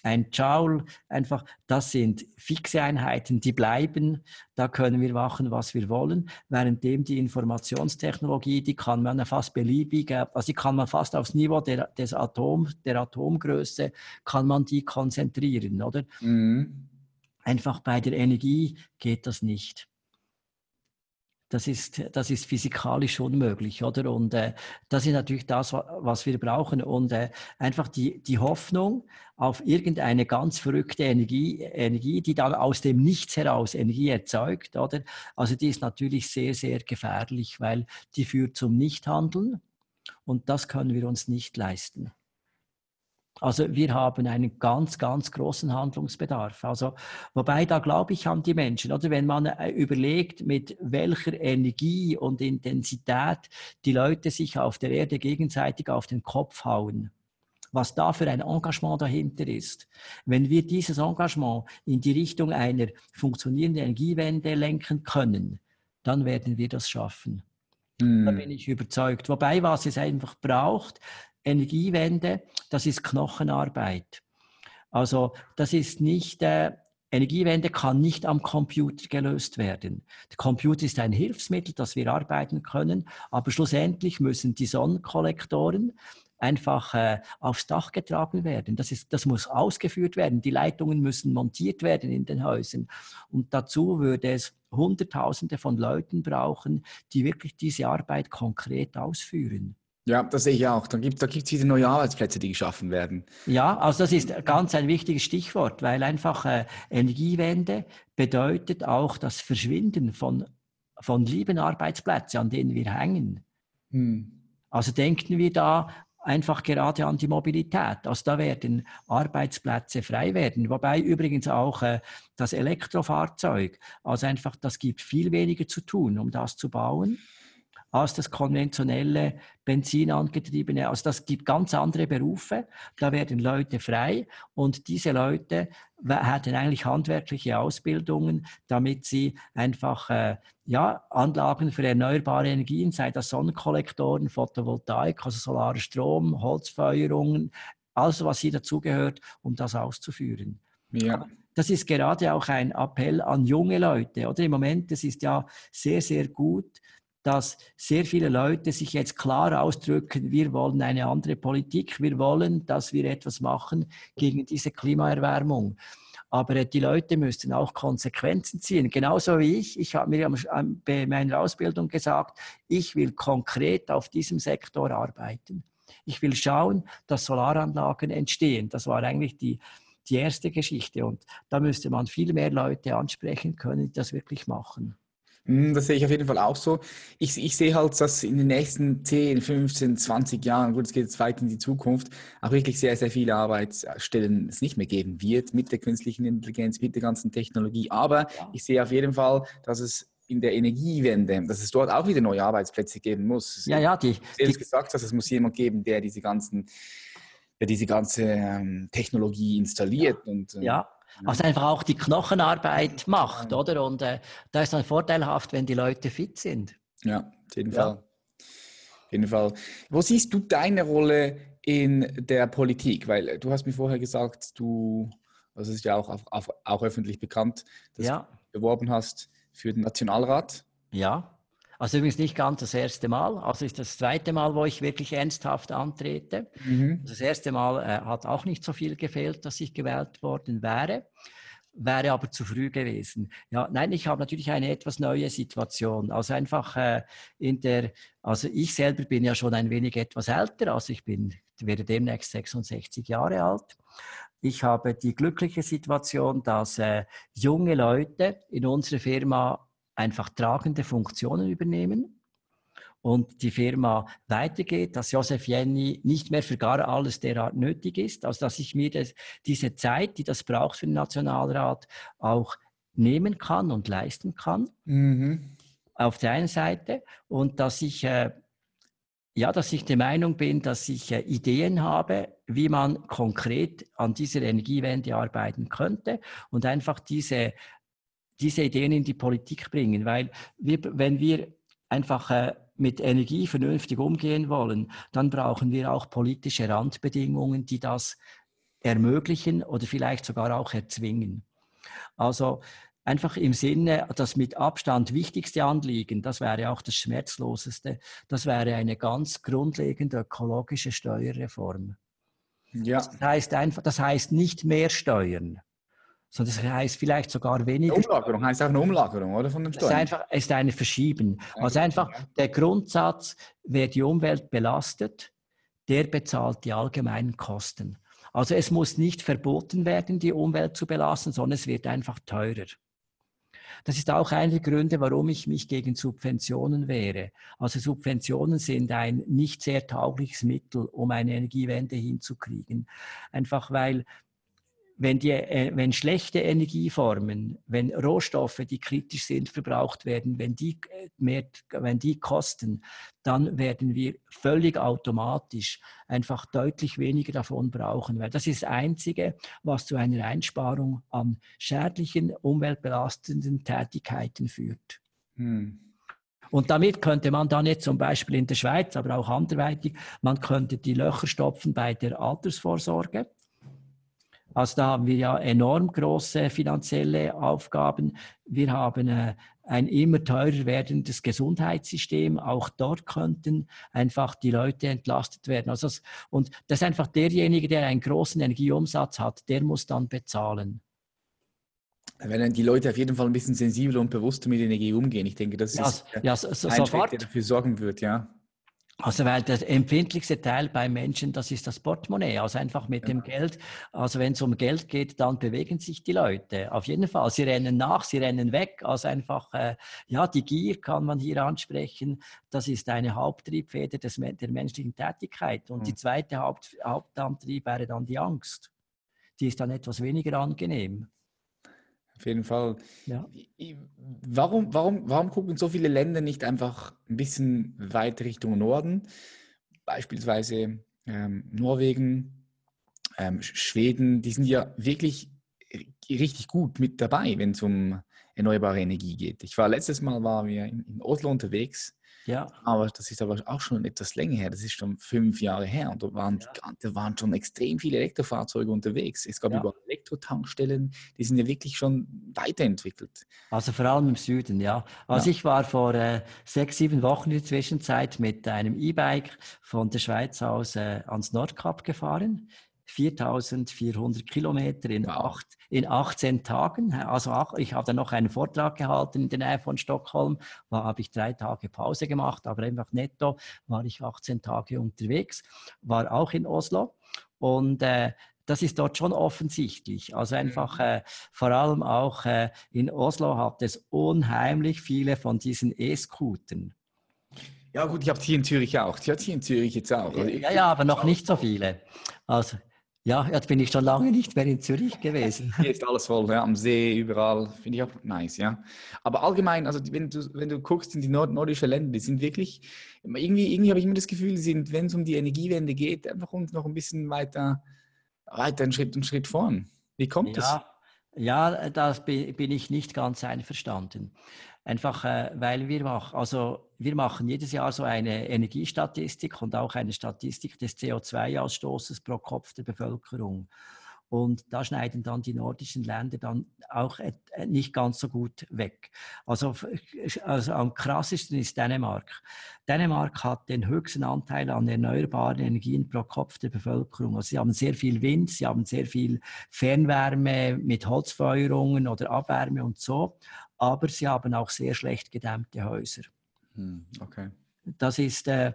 ein Joule, einfach, das sind fixe Einheiten, die bleiben, da können wir machen, was wir wollen, währenddem die Informationstechnologie, die kann man fast beliebig, also die kann man fast aufs Niveau der, des Atom, der Atomgröße, kann man die konzentrieren, oder? Mhm. Einfach bei der Energie geht das nicht. Das ist, das ist physikalisch unmöglich, oder? Und äh, das ist natürlich das, was wir brauchen. Und äh, einfach die, die Hoffnung auf irgendeine ganz verrückte Energie, Energie, die dann aus dem Nichts heraus Energie erzeugt, oder? Also die ist natürlich sehr, sehr gefährlich, weil die führt zum Nichthandeln und das können wir uns nicht leisten. Also wir haben einen ganz, ganz großen Handlungsbedarf. Also wobei da glaube ich an die Menschen. Oder wenn man äh, überlegt, mit welcher Energie und Intensität die Leute sich auf der Erde gegenseitig auf den Kopf hauen was da für ein Engagement dahinter ist. Wenn wir dieses Engagement in die Richtung einer funktionierenden Energiewende lenken können, dann werden wir das schaffen. Mm. Da hm. bin ich überzeugt. Wobei, was es einfach braucht, Energiewende, das ist Knochenarbeit. Also das ist nicht, äh, Energiewende kann nicht am Computer gelöst werden. Der Computer ist ein Hilfsmittel, das wir arbeiten können, aber schlussendlich müssen die Sonnenkollektoren einfach äh, aufs Dach getragen werden. Das, ist, das muss ausgeführt werden. Die Leitungen müssen montiert werden in den Häusern. Und dazu würde es Hunderttausende von Leuten brauchen, die wirklich diese Arbeit konkret ausführen. Ja, das sehe ich auch. Da gibt es da gibt's diese neue Arbeitsplätze, die geschaffen werden. Ja, also das ist ganz ein wichtiges Stichwort, weil einfach äh, Energiewende bedeutet auch das Verschwinden von, von lieben Arbeitsplätzen, an denen wir hängen. Hm. Also denken wir da einfach gerade an die Mobilität. Also da werden Arbeitsplätze frei werden. Wobei übrigens auch äh, das Elektrofahrzeug, also einfach, das gibt viel weniger zu tun, um das zu bauen als das konventionelle Benzinangetriebene. Also das gibt ganz andere Berufe. Da werden Leute frei und diese Leute hatten eigentlich handwerkliche Ausbildungen, damit sie einfach äh, ja, Anlagen für erneuerbare Energien, sei das Sonnenkollektoren, Photovoltaik, also solarer Strom, Holzfeuerungen, alles, was hier dazugehört, um das auszuführen. Ja. Das ist gerade auch ein Appell an junge Leute. Oder im Moment, das ist ja sehr, sehr gut, dass sehr viele Leute sich jetzt klar ausdrücken, wir wollen eine andere Politik, wir wollen, dass wir etwas machen gegen diese Klimaerwärmung. Aber die Leute müssten auch Konsequenzen ziehen. Genauso wie ich. Ich habe mir bei meiner Ausbildung gesagt, ich will konkret auf diesem Sektor arbeiten. Ich will schauen, dass Solaranlagen entstehen. Das war eigentlich die, die erste Geschichte. Und da müsste man viel mehr Leute ansprechen können, die das wirklich machen. Hm, das sehe ich auf jeden Fall auch so. Ich, ich sehe halt, dass in den nächsten 10, 15, 20 Jahren, gut, es geht jetzt weit in die Zukunft, auch wirklich sehr, sehr viele Arbeitsstellen es nicht mehr geben wird mit der künstlichen Intelligenz, mit der ganzen Technologie. Aber ja. ich sehe auf jeden Fall, dass es in der Energiewende, dass es dort auch wieder neue Arbeitsplätze geben muss. Ja, ja, die. Du hast gesagt, dass es muss jemand geben, der diese ganzen der diese ganze ähm, Technologie installiert. Ja. Und, äh, ja, also einfach auch die Knochenarbeit macht, oder? Und äh, da ist dann vorteilhaft, wenn die Leute fit sind. Ja, auf jeden ja. Fall. Auf jeden Fall. Wo siehst du deine Rolle in der Politik? Weil äh, du hast mir vorher gesagt, du, das ist ja auch, auch, auch öffentlich bekannt, dass ja. du beworben hast für den Nationalrat. Ja. Also übrigens nicht ganz das erste Mal. Also ist das zweite Mal, wo ich wirklich ernsthaft antrete. Mhm. Das erste Mal äh, hat auch nicht so viel gefehlt, dass ich gewählt worden wäre wäre aber zu früh gewesen. Ja, nein, ich habe natürlich eine etwas neue Situation. Also einfach äh, in der, also ich selber bin ja schon ein wenig etwas älter, also ich bin, werde demnächst 66 Jahre alt. Ich habe die glückliche Situation, dass äh, junge Leute in unserer Firma einfach tragende Funktionen übernehmen und die Firma weitergeht, dass Josef Jenny nicht mehr für gar alles derart nötig ist, also dass ich mir das, diese Zeit, die das braucht für den Nationalrat, auch nehmen kann und leisten kann. Mhm. Auf der einen Seite und dass ich äh, ja, dass ich der Meinung bin, dass ich äh, Ideen habe, wie man konkret an dieser Energiewende arbeiten könnte und einfach diese diese Ideen in die Politik bringen. Weil wir, wenn wir einfach äh, mit Energie vernünftig umgehen wollen, dann brauchen wir auch politische Randbedingungen, die das ermöglichen oder vielleicht sogar auch erzwingen. Also einfach im Sinne, das mit Abstand wichtigste Anliegen, das wäre auch das schmerzloseste, das wäre eine ganz grundlegende ökologische Steuerreform. Ja. Das heißt einfach, das heißt nicht mehr Steuern sondern das heißt vielleicht sogar weniger. Eine Umlagerung heißt auch eine Umlagerung, oder? Von den Steuern. Es ist einfach ist eine Verschieben. Also einfach der Grundsatz, wer die Umwelt belastet, der bezahlt die allgemeinen Kosten. Also es muss nicht verboten werden, die Umwelt zu belasten, sondern es wird einfach teurer. Das ist auch einer der Gründe, warum ich mich gegen Subventionen wehre. Also Subventionen sind ein nicht sehr taugliches Mittel, um eine Energiewende hinzukriegen. Einfach weil wenn, die, äh, wenn schlechte Energieformen, wenn Rohstoffe, die kritisch sind, verbraucht werden, wenn die, äh, mehr, wenn die kosten, dann werden wir völlig automatisch einfach deutlich weniger davon brauchen, weil das ist das Einzige, was zu einer Einsparung an schädlichen, umweltbelastenden Tätigkeiten führt. Hm. Und damit könnte man dann jetzt zum Beispiel in der Schweiz, aber auch anderweitig, man könnte die Löcher stopfen bei der Altersvorsorge. Also da haben wir ja enorm große finanzielle Aufgaben. Wir haben äh, ein immer teurer werdendes Gesundheitssystem. Auch dort könnten einfach die Leute entlastet werden. Also das, und das ist einfach derjenige, der einen großen Energieumsatz hat, der muss dann bezahlen. Wenn die Leute auf jeden Fall ein bisschen sensibler und bewusster mit Energie umgehen, ich denke, das ist ja, ja, so, ein sofort. Der dafür sorgen wird, ja. Also weil der empfindlichste Teil bei Menschen, das ist das Portemonnaie. Also einfach mit ja. dem Geld. Also wenn es um Geld geht, dann bewegen sich die Leute. Auf jeden Fall. Sie rennen nach, sie rennen weg. Also einfach, äh, ja, die Gier kann man hier ansprechen. Das ist eine Haupttriebfeder des, der menschlichen Tätigkeit. Und mhm. die zweite Haupt, Hauptantrieb wäre dann die Angst. Die ist dann etwas weniger angenehm. Auf jeden Fall. Ja. Warum, warum, warum gucken so viele Länder nicht einfach ein bisschen weiter Richtung Norden? Beispielsweise ähm, Norwegen, ähm, Schweden, die sind ja wirklich richtig gut mit dabei, wenn es um erneuerbare Energie geht. Ich war letztes Mal waren wir in, in Oslo unterwegs ja. Aber das ist aber auch schon etwas länger her. Das ist schon fünf Jahre her. Und da waren, ja. da waren schon extrem viele Elektrofahrzeuge unterwegs. Es gab ja. überall Elektrotankstellen. Die sind ja wirklich schon weiterentwickelt. Also vor allem im Süden, ja. Also ja. ich war vor äh, sechs, sieben Wochen in der Zwischenzeit mit einem E-Bike von der Schweiz aus äh, ans Nordkap gefahren. 4400 Kilometer in, acht, in 18 Tagen. Also ich habe dann noch einen Vortrag gehalten in der Nähe von Stockholm, da habe ich drei Tage Pause gemacht, aber einfach netto war ich 18 Tage unterwegs, war auch in Oslo und äh, das ist dort schon offensichtlich. Also einfach mhm. äh, vor allem auch äh, in Oslo hat es unheimlich viele von diesen E-Scootern. Ja gut, ich habe hier in Zürich auch. Ich habe hier in Zürich jetzt auch. Ja, ja, aber noch nicht so viele. Also ja, jetzt bin ich schon lange nicht mehr in Zürich gewesen. Hier ist alles voll, ja, am See, überall. Finde ich auch nice, ja. Aber allgemein, also wenn du, wenn du guckst in die nord nordischen Länder, die sind wirklich, irgendwie, irgendwie habe ich immer das Gefühl, die sind, wenn es um die Energiewende geht, einfach uns noch ein bisschen weiter, weiter einen Schritt, einen Schritt vorn. Wie kommt ja, das? Ja, das bin ich nicht ganz einverstanden. Einfach, äh, weil wir machen, also wir machen jedes Jahr so eine Energiestatistik und auch eine Statistik des CO2-Ausstoßes pro Kopf der Bevölkerung. Und da schneiden dann die nordischen Länder dann auch nicht ganz so gut weg. Also, also am krassesten ist Dänemark. Dänemark hat den höchsten Anteil an erneuerbaren Energien pro Kopf der Bevölkerung. Also sie haben sehr viel Wind, sie haben sehr viel Fernwärme mit Holzfeuerungen oder Abwärme und so aber sie haben auch sehr schlecht gedämmte Häuser. Hm, okay. Das ist, äh,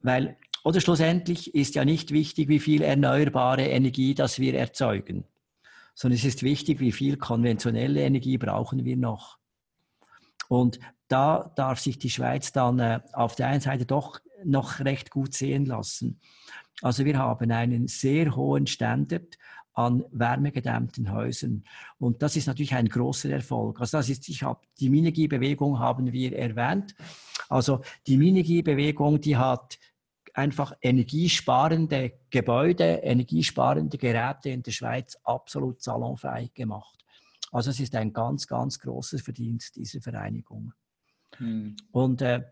weil, oder schlussendlich ist ja nicht wichtig, wie viel erneuerbare Energie das wir erzeugen, sondern es ist wichtig, wie viel konventionelle Energie brauchen wir noch. Und da darf sich die Schweiz dann äh, auf der einen Seite doch noch recht gut sehen lassen. Also wir haben einen sehr hohen Standard an wärmegedämmten Häusern. Und das ist natürlich ein großer Erfolg. Also das ist, ich habe die Minergie-Bewegung haben wir erwähnt. Also die Minergie-Bewegung, die hat einfach energiesparende Gebäude, energiesparende Geräte in der Schweiz absolut salonfrei gemacht. Also es ist ein ganz, ganz großes Verdienst dieser Vereinigung. Hm. Und äh,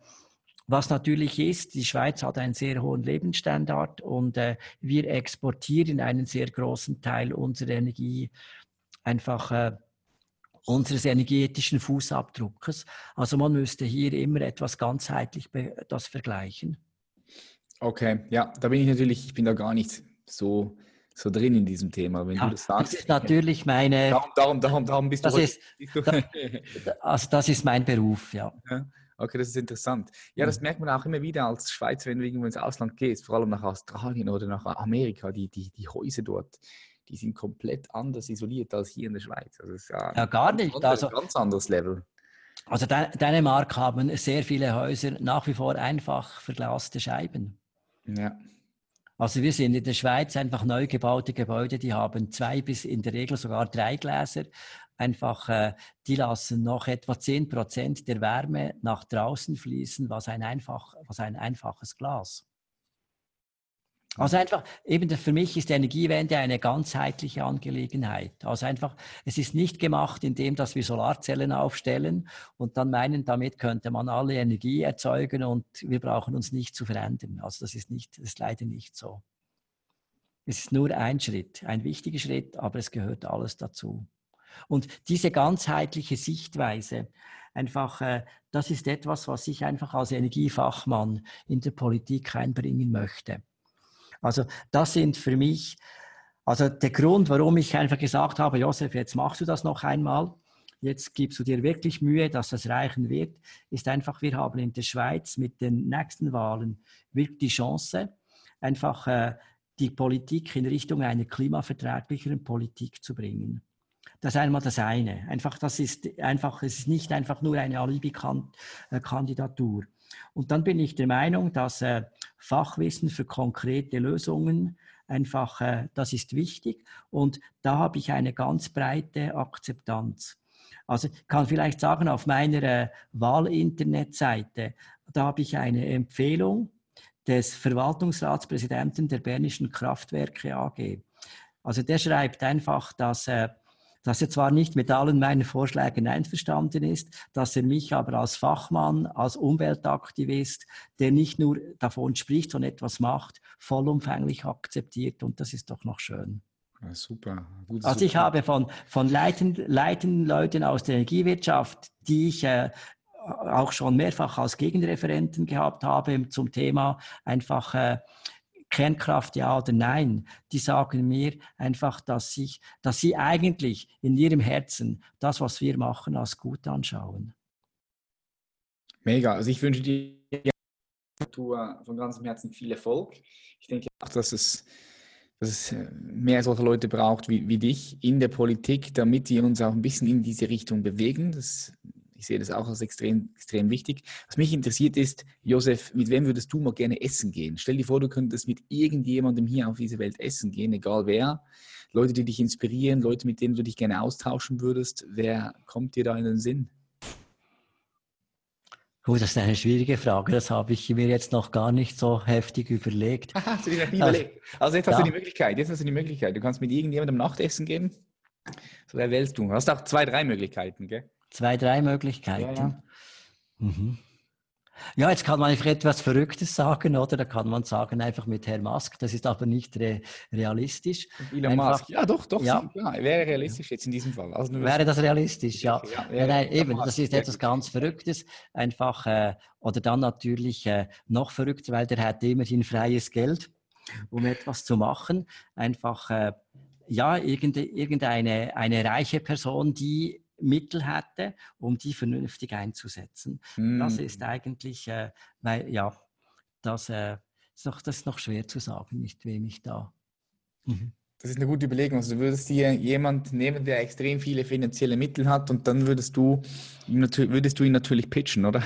was natürlich ist, die Schweiz hat einen sehr hohen Lebensstandard und äh, wir exportieren einen sehr großen Teil unserer Energie einfach äh, unseres energetischen Fußabdruckes. Also man müsste hier immer etwas ganzheitlich das vergleichen. Okay, ja, da bin ich natürlich, ich bin da gar nicht so so drin in diesem Thema, wenn ja, du das sagst. Das ist natürlich meine. Darum, darum, darum, darum bist das du. Ist, also das ist mein Beruf, ja. ja. Okay, das ist interessant. Ja, das merkt man auch immer wieder als Schweizer, wenn du irgendwo ins Ausland gehst, vor allem nach Australien oder nach Amerika, die, die, die Häuser dort, die sind komplett anders isoliert als hier in der Schweiz. Also ja, ja, gar nicht. Anderes, also, ganz anderes Level. Also Dänemark haben sehr viele Häuser nach wie vor einfach verglaste Scheiben. Ja. Also wir sind in der Schweiz einfach neu gebaute Gebäude, die haben zwei bis in der Regel sogar drei Gläser. Einfach, äh, die lassen noch etwa 10 Prozent der Wärme nach draußen fließen, was ein, einfach, was ein einfaches Glas. Also einfach, eben für mich ist Energiewende eine ganzheitliche Angelegenheit. Also einfach, es ist nicht gemacht, indem dass wir Solarzellen aufstellen und dann meinen, damit könnte man alle Energie erzeugen und wir brauchen uns nicht zu verändern. Also das ist nicht, das ist leider nicht so. Es ist nur ein Schritt, ein wichtiger Schritt, aber es gehört alles dazu. Und diese ganzheitliche Sichtweise, einfach, äh, das ist etwas, was ich einfach als Energiefachmann in der Politik einbringen möchte. Also das sind für mich, also der Grund, warum ich einfach gesagt habe, Josef, jetzt machst du das noch einmal, jetzt gibst du dir wirklich Mühe, dass das reichen wird, ist einfach, wir haben in der Schweiz mit den nächsten Wahlen wirklich die Chance, einfach äh, die Politik in Richtung einer klimaverträglicheren Politik zu bringen. Das ist einmal das eine. Einfach, das ist einfach, es ist nicht einfach nur eine Alibi-Kandidatur. Und dann bin ich der Meinung, dass äh, Fachwissen für konkrete Lösungen einfach, äh, das ist wichtig. Und da habe ich eine ganz breite Akzeptanz. Also ich kann vielleicht sagen, auf meiner äh, Wahlinternetseite, da habe ich eine Empfehlung des Verwaltungsratspräsidenten der Bernischen Kraftwerke AG. Also der schreibt einfach, dass äh, dass er zwar nicht mit allen meinen Vorschlägen einverstanden ist, dass er mich aber als Fachmann, als Umweltaktivist, der nicht nur davon spricht, sondern etwas macht, vollumfänglich akzeptiert. Und das ist doch noch schön. Ja, super. Gut, also ich habe von, von leitenden, leitenden Leuten aus der Energiewirtschaft, die ich äh, auch schon mehrfach als Gegenreferenten gehabt habe zum Thema einfach äh, Kernkraft ja oder nein, die sagen mir einfach, dass, ich, dass sie eigentlich in ihrem Herzen das, was wir machen, als gut anschauen. Mega. Also ich wünsche dir von ganzem Herzen viel Erfolg. Ich denke auch, dass es, dass es mehr solche Leute braucht wie, wie dich in der Politik, damit die uns auch ein bisschen in diese Richtung bewegen. Das ich sehe das auch als extrem, extrem wichtig. Was mich interessiert ist, Josef, mit wem würdest du mal gerne essen gehen? Stell dir vor, du könntest mit irgendjemandem hier auf dieser Welt essen gehen, egal wer. Leute, die dich inspirieren, Leute, mit denen du dich gerne austauschen würdest. Wer kommt dir da in den Sinn? Gut, das ist eine schwierige Frage. Das habe ich mir jetzt noch gar nicht so heftig überlegt. hast du dir noch nie also, überlegt? Also jetzt hast ja. du die Möglichkeit. Jetzt hast du die Möglichkeit. Du kannst mit irgendjemandem Nachtessen gehen. So, wer wählst du? Du hast auch zwei, drei Möglichkeiten, gell? Zwei, drei Möglichkeiten. Ja, ja. Mhm. Ja, jetzt kann man einfach etwas Verrücktes sagen, oder? Da kann man sagen, einfach mit Herrn Musk, das ist aber nicht re realistisch. Elon einfach, Musk, ja doch, doch, ja. ja. wäre realistisch jetzt in diesem Fall. Also wäre das realistisch, ja. ja, ja nein, eben, das ist etwas ganz Verrücktes. Einfach, äh, oder dann natürlich äh, noch verrückter, weil der hat immerhin freies Geld, um etwas zu machen. Einfach, äh, ja, irgendeine eine reiche Person, die Mittel hätte, um die vernünftig einzusetzen. Mm. Das ist hm. eigentlich, äh, weil, ja, das, äh, ist noch, das ist noch schwer zu sagen, nicht wem ich da. Mhm. Das ist eine gute Überlegung. Also du würdest dir jemand nehmen, der extrem viele finanzielle Mittel hat und dann würdest du, würdest du ihn natürlich pitchen, oder?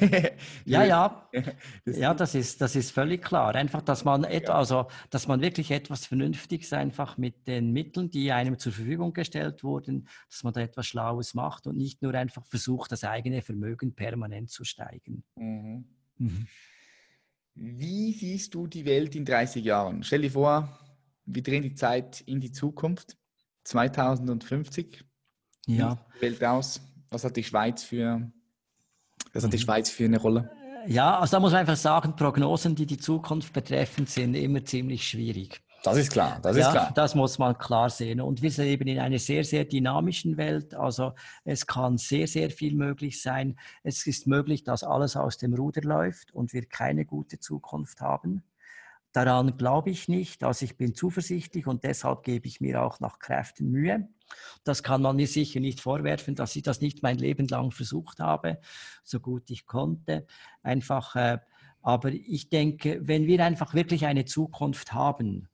ja, ja. Ja, das ist, das ist völlig klar. Einfach, dass man, et, also, dass man wirklich etwas Vernünftiges einfach mit den Mitteln, die einem zur Verfügung gestellt wurden, dass man da etwas Schlaues macht und nicht nur einfach versucht, das eigene Vermögen permanent zu steigen. Mhm. Mhm. Wie siehst du die Welt in 30 Jahren? Stell dir vor, wir drehen die Zeit in die Zukunft, 2050. Ja. Welt aus. Was hat die Schweiz für, was hat die mhm. Schweiz für eine Rolle? Ja, also da muss man einfach sagen, Prognosen, die die Zukunft betreffen, sind immer ziemlich schwierig. Das ist klar, das ist ja, klar. Das muss man klar sehen. Und wir sind eben in einer sehr, sehr dynamischen Welt. Also es kann sehr, sehr viel möglich sein. Es ist möglich, dass alles aus dem Ruder läuft und wir keine gute Zukunft haben. Daran glaube ich nicht. Also ich bin zuversichtlich und deshalb gebe ich mir auch nach Kräften Mühe. Das kann man mir sicher nicht vorwerfen, dass ich das nicht mein Leben lang versucht habe, so gut ich konnte. Einfach, äh, aber ich denke, wenn wir einfach wirklich eine Zukunft haben,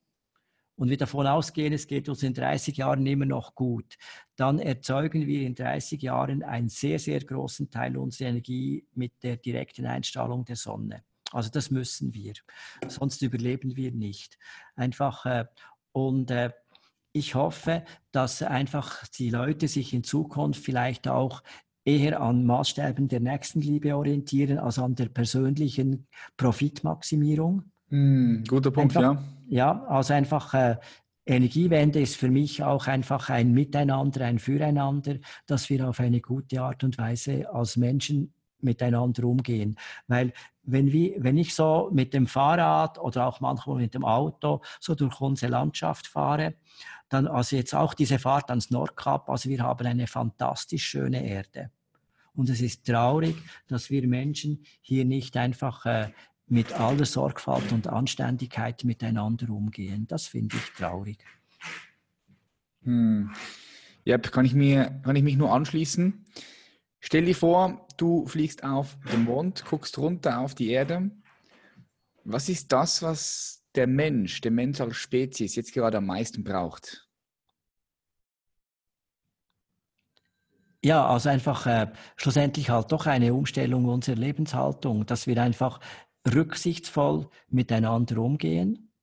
und wir davon ausgehen, es geht uns in 30 Jahren immer noch gut, dann erzeugen wir in 30 Jahren einen sehr, sehr großen Teil unserer Energie mit der direkten Einstrahlung der Sonne. Also das müssen wir, sonst überleben wir nicht. Einfach äh, und äh, ich hoffe, dass einfach die Leute sich in Zukunft vielleicht auch eher an Maßstäben der Nächstenliebe orientieren als an der persönlichen Profitmaximierung. Mm, guter Punkt, einfach, ja. Ja, also einfach äh, Energiewende ist für mich auch einfach ein Miteinander, ein Füreinander, dass wir auf eine gute Art und Weise als Menschen miteinander umgehen. Weil wenn, wir, wenn ich so mit dem Fahrrad oder auch manchmal mit dem Auto so durch unsere Landschaft fahre, dann also jetzt auch diese Fahrt ans Nordkap, also wir haben eine fantastisch schöne Erde. Und es ist traurig, dass wir Menschen hier nicht einfach äh, mit aller Sorgfalt und Anständigkeit miteinander umgehen. Das finde ich traurig. Hm. Ja, kann ich, mir, kann ich mich nur anschließen. Stell dir vor, du fliegst auf den Mond, guckst runter auf die Erde. Was ist das, was der Mensch, der Mensch als Spezies jetzt gerade am meisten braucht? Ja, also einfach äh, schlussendlich halt doch eine Umstellung unserer Lebenshaltung, dass wir einfach rücksichtsvoll miteinander umgehen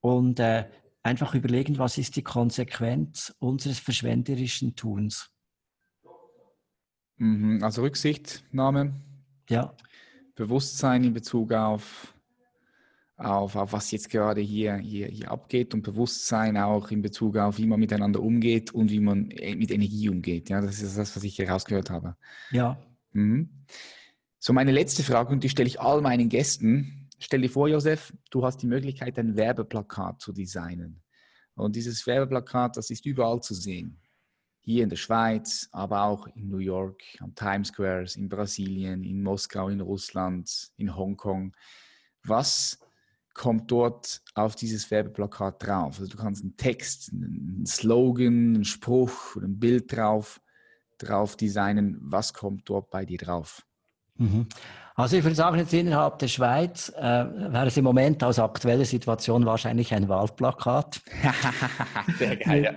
und äh, einfach überlegen, was ist die Konsequenz unseres verschwenderischen Tuns. Mhm, also Rücksichtnahme, ja. Bewusstsein in Bezug auf auf, auf was jetzt gerade hier, hier, hier abgeht und Bewusstsein auch in Bezug auf, wie man miteinander umgeht und wie man äh, mit Energie umgeht. Ja, das ist das, was ich herausgehört habe. Ja. Mhm. So, meine letzte Frage, und die stelle ich all meinen Gästen. Stell dir vor, Josef, du hast die Möglichkeit, ein Werbeplakat zu designen. Und dieses Werbeplakat, das ist überall zu sehen. Hier in der Schweiz, aber auch in New York, am Times Square, in Brasilien, in Moskau, in Russland, in Hongkong. Was kommt dort auf dieses Werbeplakat drauf. Also du kannst einen Text, einen Slogan, einen Spruch oder ein Bild drauf, drauf designen. Was kommt dort bei dir drauf? Mhm. Also ich würde sagen, jetzt innerhalb der Schweiz äh, wäre es im Moment aus aktueller Situation wahrscheinlich ein Wahlplakat. Sehr geil.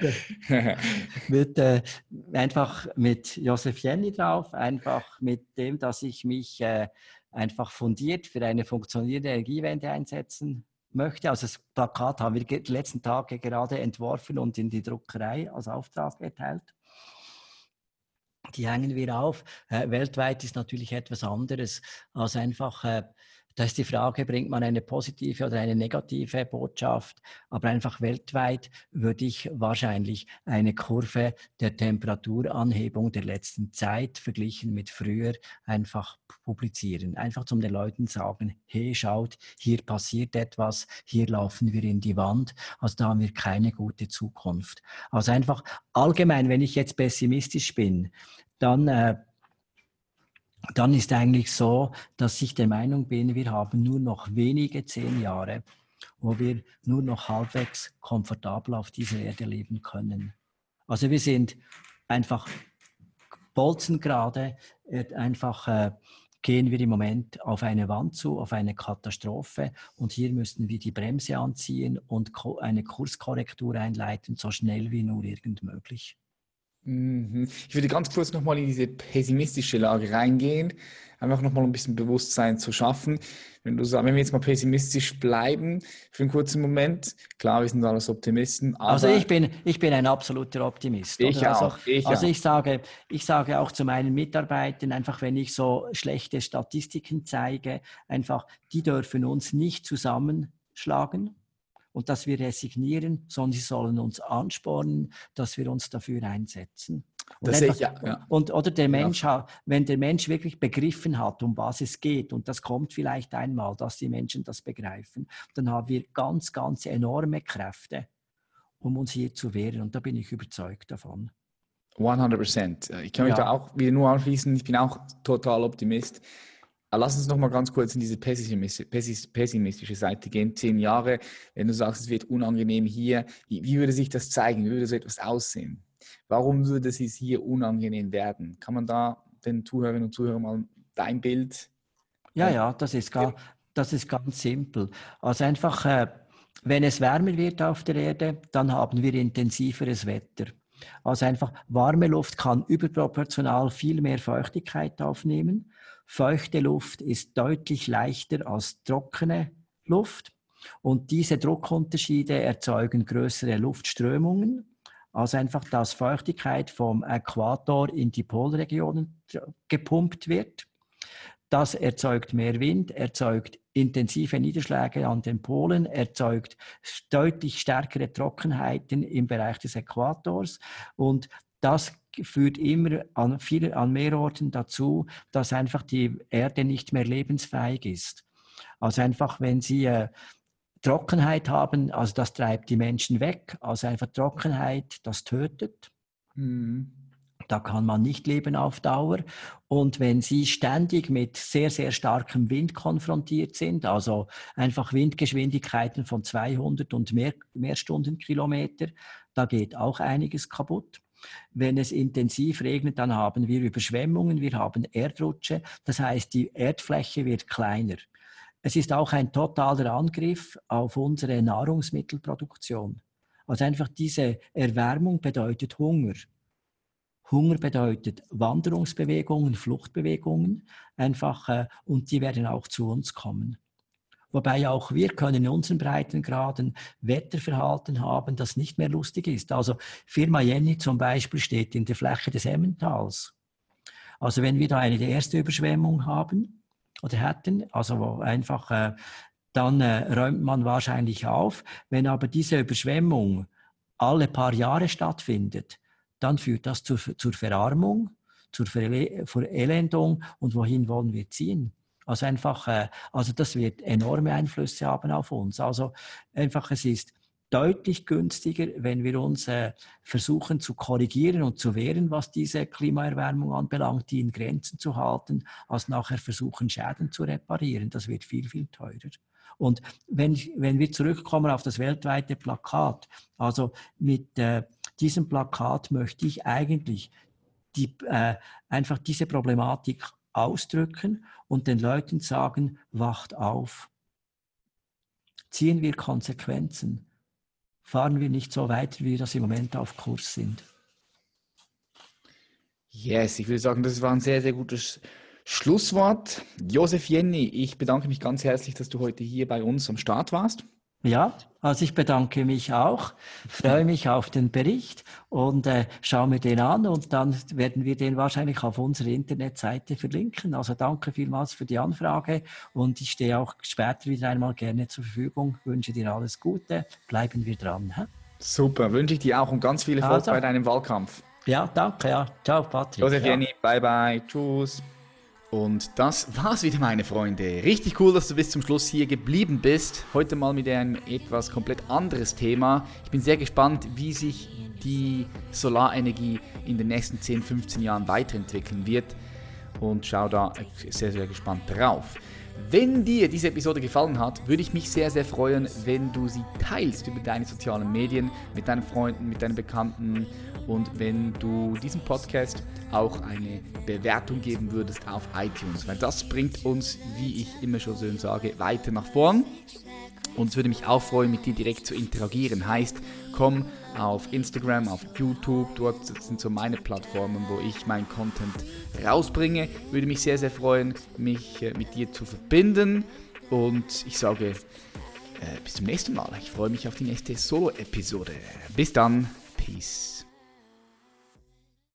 mit, äh, mit äh, einfach mit Josef Jenny drauf, einfach mit dem, dass ich mich äh, einfach fundiert für eine funktionierende Energiewende einsetzen möchte. Also das Plakat haben wir die letzten Tage gerade entworfen und in die Druckerei als Auftrag erteilt. Die hängen wir auf. Äh, weltweit ist natürlich etwas anderes als einfach äh, da ist die Frage, bringt man eine positive oder eine negative Botschaft? Aber einfach weltweit würde ich wahrscheinlich eine Kurve der Temperaturanhebung der letzten Zeit verglichen mit früher einfach publizieren. Einfach zum den Leuten sagen, hey, schaut, hier passiert etwas, hier laufen wir in die Wand, also da haben wir keine gute Zukunft. Also einfach allgemein, wenn ich jetzt pessimistisch bin, dann äh, dann ist eigentlich so, dass ich der Meinung bin, wir haben nur noch wenige zehn Jahre, wo wir nur noch halbwegs komfortabel auf dieser Erde leben können. Also wir sind einfach bolzengerade, äh, einfach äh, gehen wir im Moment auf eine Wand zu, auf eine Katastrophe und hier müssen wir die Bremse anziehen und eine Kurskorrektur einleiten, so schnell wie nur irgend möglich. Mhm. Ich würde ganz kurz nochmal in diese pessimistische Lage reingehen, einfach nochmal ein bisschen Bewusstsein zu schaffen. Wenn, du, wenn wir jetzt mal pessimistisch bleiben für einen kurzen Moment, klar, wir sind alles Optimisten. also ich bin, ich bin ein absoluter Optimist. Ich also, auch. Ich also auch. ich sage, ich sage auch zu meinen Mitarbeitern, einfach wenn ich so schlechte Statistiken zeige, einfach, die dürfen uns nicht zusammenschlagen und dass wir resignieren, sondern sie sollen uns anspornen, dass wir uns dafür einsetzen. Und, einfach, ich, ja, ja. und oder der Mensch, ja. wenn der Mensch wirklich begriffen hat, um was es geht, und das kommt vielleicht einmal, dass die Menschen das begreifen, dann haben wir ganz, ganz enorme Kräfte, um uns hier zu wehren. Und da bin ich überzeugt davon. 100 Prozent. Ich kann mich da auch wieder nur anschließen. Ich bin auch total Optimist. Lass uns noch mal ganz kurz in diese pessimistische Seite gehen. Zehn Jahre, wenn du sagst, es wird unangenehm hier, wie, wie würde sich das zeigen? Wie würde so etwas aussehen? Warum würde es hier unangenehm werden? Kann man da den Zuhörerinnen und Zuhörern mal dein Bild? Ja, ja, das ist, gar, das ist ganz simpel. Also einfach, äh, wenn es wärmer wird auf der Erde, dann haben wir intensiveres Wetter. Also einfach warme Luft kann überproportional viel mehr Feuchtigkeit aufnehmen. Feuchte Luft ist deutlich leichter als trockene Luft. Und diese Druckunterschiede erzeugen größere Luftströmungen. Also einfach, dass Feuchtigkeit vom Äquator in die Polregionen gepumpt wird. Das erzeugt mehr Wind, erzeugt intensive Niederschläge an den Polen, erzeugt deutlich stärkere Trockenheiten im Bereich des Äquators und das führt immer an, viel, an mehr Orten dazu, dass einfach die Erde nicht mehr lebensfähig ist. Also einfach, wenn Sie äh, Trockenheit haben, also das treibt die Menschen weg, also einfach Trockenheit, das tötet. Mhm. Da kann man nicht leben auf Dauer. Und wenn Sie ständig mit sehr, sehr starkem Wind konfrontiert sind, also einfach Windgeschwindigkeiten von 200 und mehr, mehr Stundenkilometer, da geht auch einiges kaputt. Wenn es intensiv regnet, dann haben wir Überschwemmungen, wir haben Erdrutsche. Das heißt, die Erdfläche wird kleiner. Es ist auch ein totaler Angriff auf unsere Nahrungsmittelproduktion. Also einfach diese Erwärmung bedeutet Hunger. Hunger bedeutet Wanderungsbewegungen, Fluchtbewegungen einfach äh, und die werden auch zu uns kommen. Wobei auch wir können in unseren Breitengraden Wetterverhalten haben, das nicht mehr lustig ist. Also Firma Jenny zum Beispiel steht in der Fläche des Emmentals. Also wenn wir da eine erste Überschwemmung haben oder hätten, also einfach, äh, dann äh, räumt man wahrscheinlich auf. Wenn aber diese Überschwemmung alle paar Jahre stattfindet, dann führt das zur, zur Verarmung, zur Verelendung und wohin wollen wir ziehen? Also einfach, äh, also das wird enorme Einflüsse haben auf uns. Also einfach, es ist deutlich günstiger, wenn wir uns äh, versuchen zu korrigieren und zu wehren, was diese Klimaerwärmung anbelangt, die in Grenzen zu halten, als nachher versuchen, Schäden zu reparieren. Das wird viel, viel teurer. Und wenn, wenn wir zurückkommen auf das weltweite Plakat, also mit äh, diesem Plakat möchte ich eigentlich die, äh, einfach diese Problematik ausdrücken und den Leuten sagen, wacht auf. Ziehen wir Konsequenzen. Fahren wir nicht so weiter, wie wir das im Moment auf Kurs sind. Yes, ich würde sagen, das war ein sehr, sehr gutes Schlusswort. Josef Jenny, ich bedanke mich ganz herzlich, dass du heute hier bei uns am Start warst. Ja, also ich bedanke mich auch, freue mich auf den Bericht und äh, schaue mir den an und dann werden wir den wahrscheinlich auf unserer Internetseite verlinken. Also danke vielmals für die Anfrage und ich stehe auch später wieder einmal gerne zur Verfügung. Wünsche dir alles Gute, bleiben wir dran. Hä? Super, wünsche ich dir auch und ganz viel Erfolg also, bei deinem Wahlkampf. Ja, danke, ja. Ciao, Patrick. Josef ja. Jenny, bye bye, tschüss. Und das war's wieder, meine Freunde. Richtig cool, dass du bis zum Schluss hier geblieben bist. Heute mal mit einem etwas komplett anderes Thema. Ich bin sehr gespannt, wie sich die Solarenergie in den nächsten 10, 15 Jahren weiterentwickeln wird. Und schau da sehr, sehr gespannt drauf. Wenn dir diese Episode gefallen hat, würde ich mich sehr, sehr freuen, wenn du sie teilst über deine sozialen Medien mit deinen Freunden, mit deinen Bekannten und wenn du diesem Podcast auch eine Bewertung geben würdest auf iTunes, weil das bringt uns, wie ich immer schon so sage, weiter nach vorn. Und es würde mich auch freuen, mit dir direkt zu interagieren. Heißt, komm auf Instagram, auf YouTube, dort sind so meine Plattformen, wo ich meinen Content rausbringe. Würde mich sehr, sehr freuen, mich äh, mit dir zu verbinden. Und ich sage, äh, bis zum nächsten Mal. Ich freue mich auf die nächste Solo-Episode. Bis dann. Peace.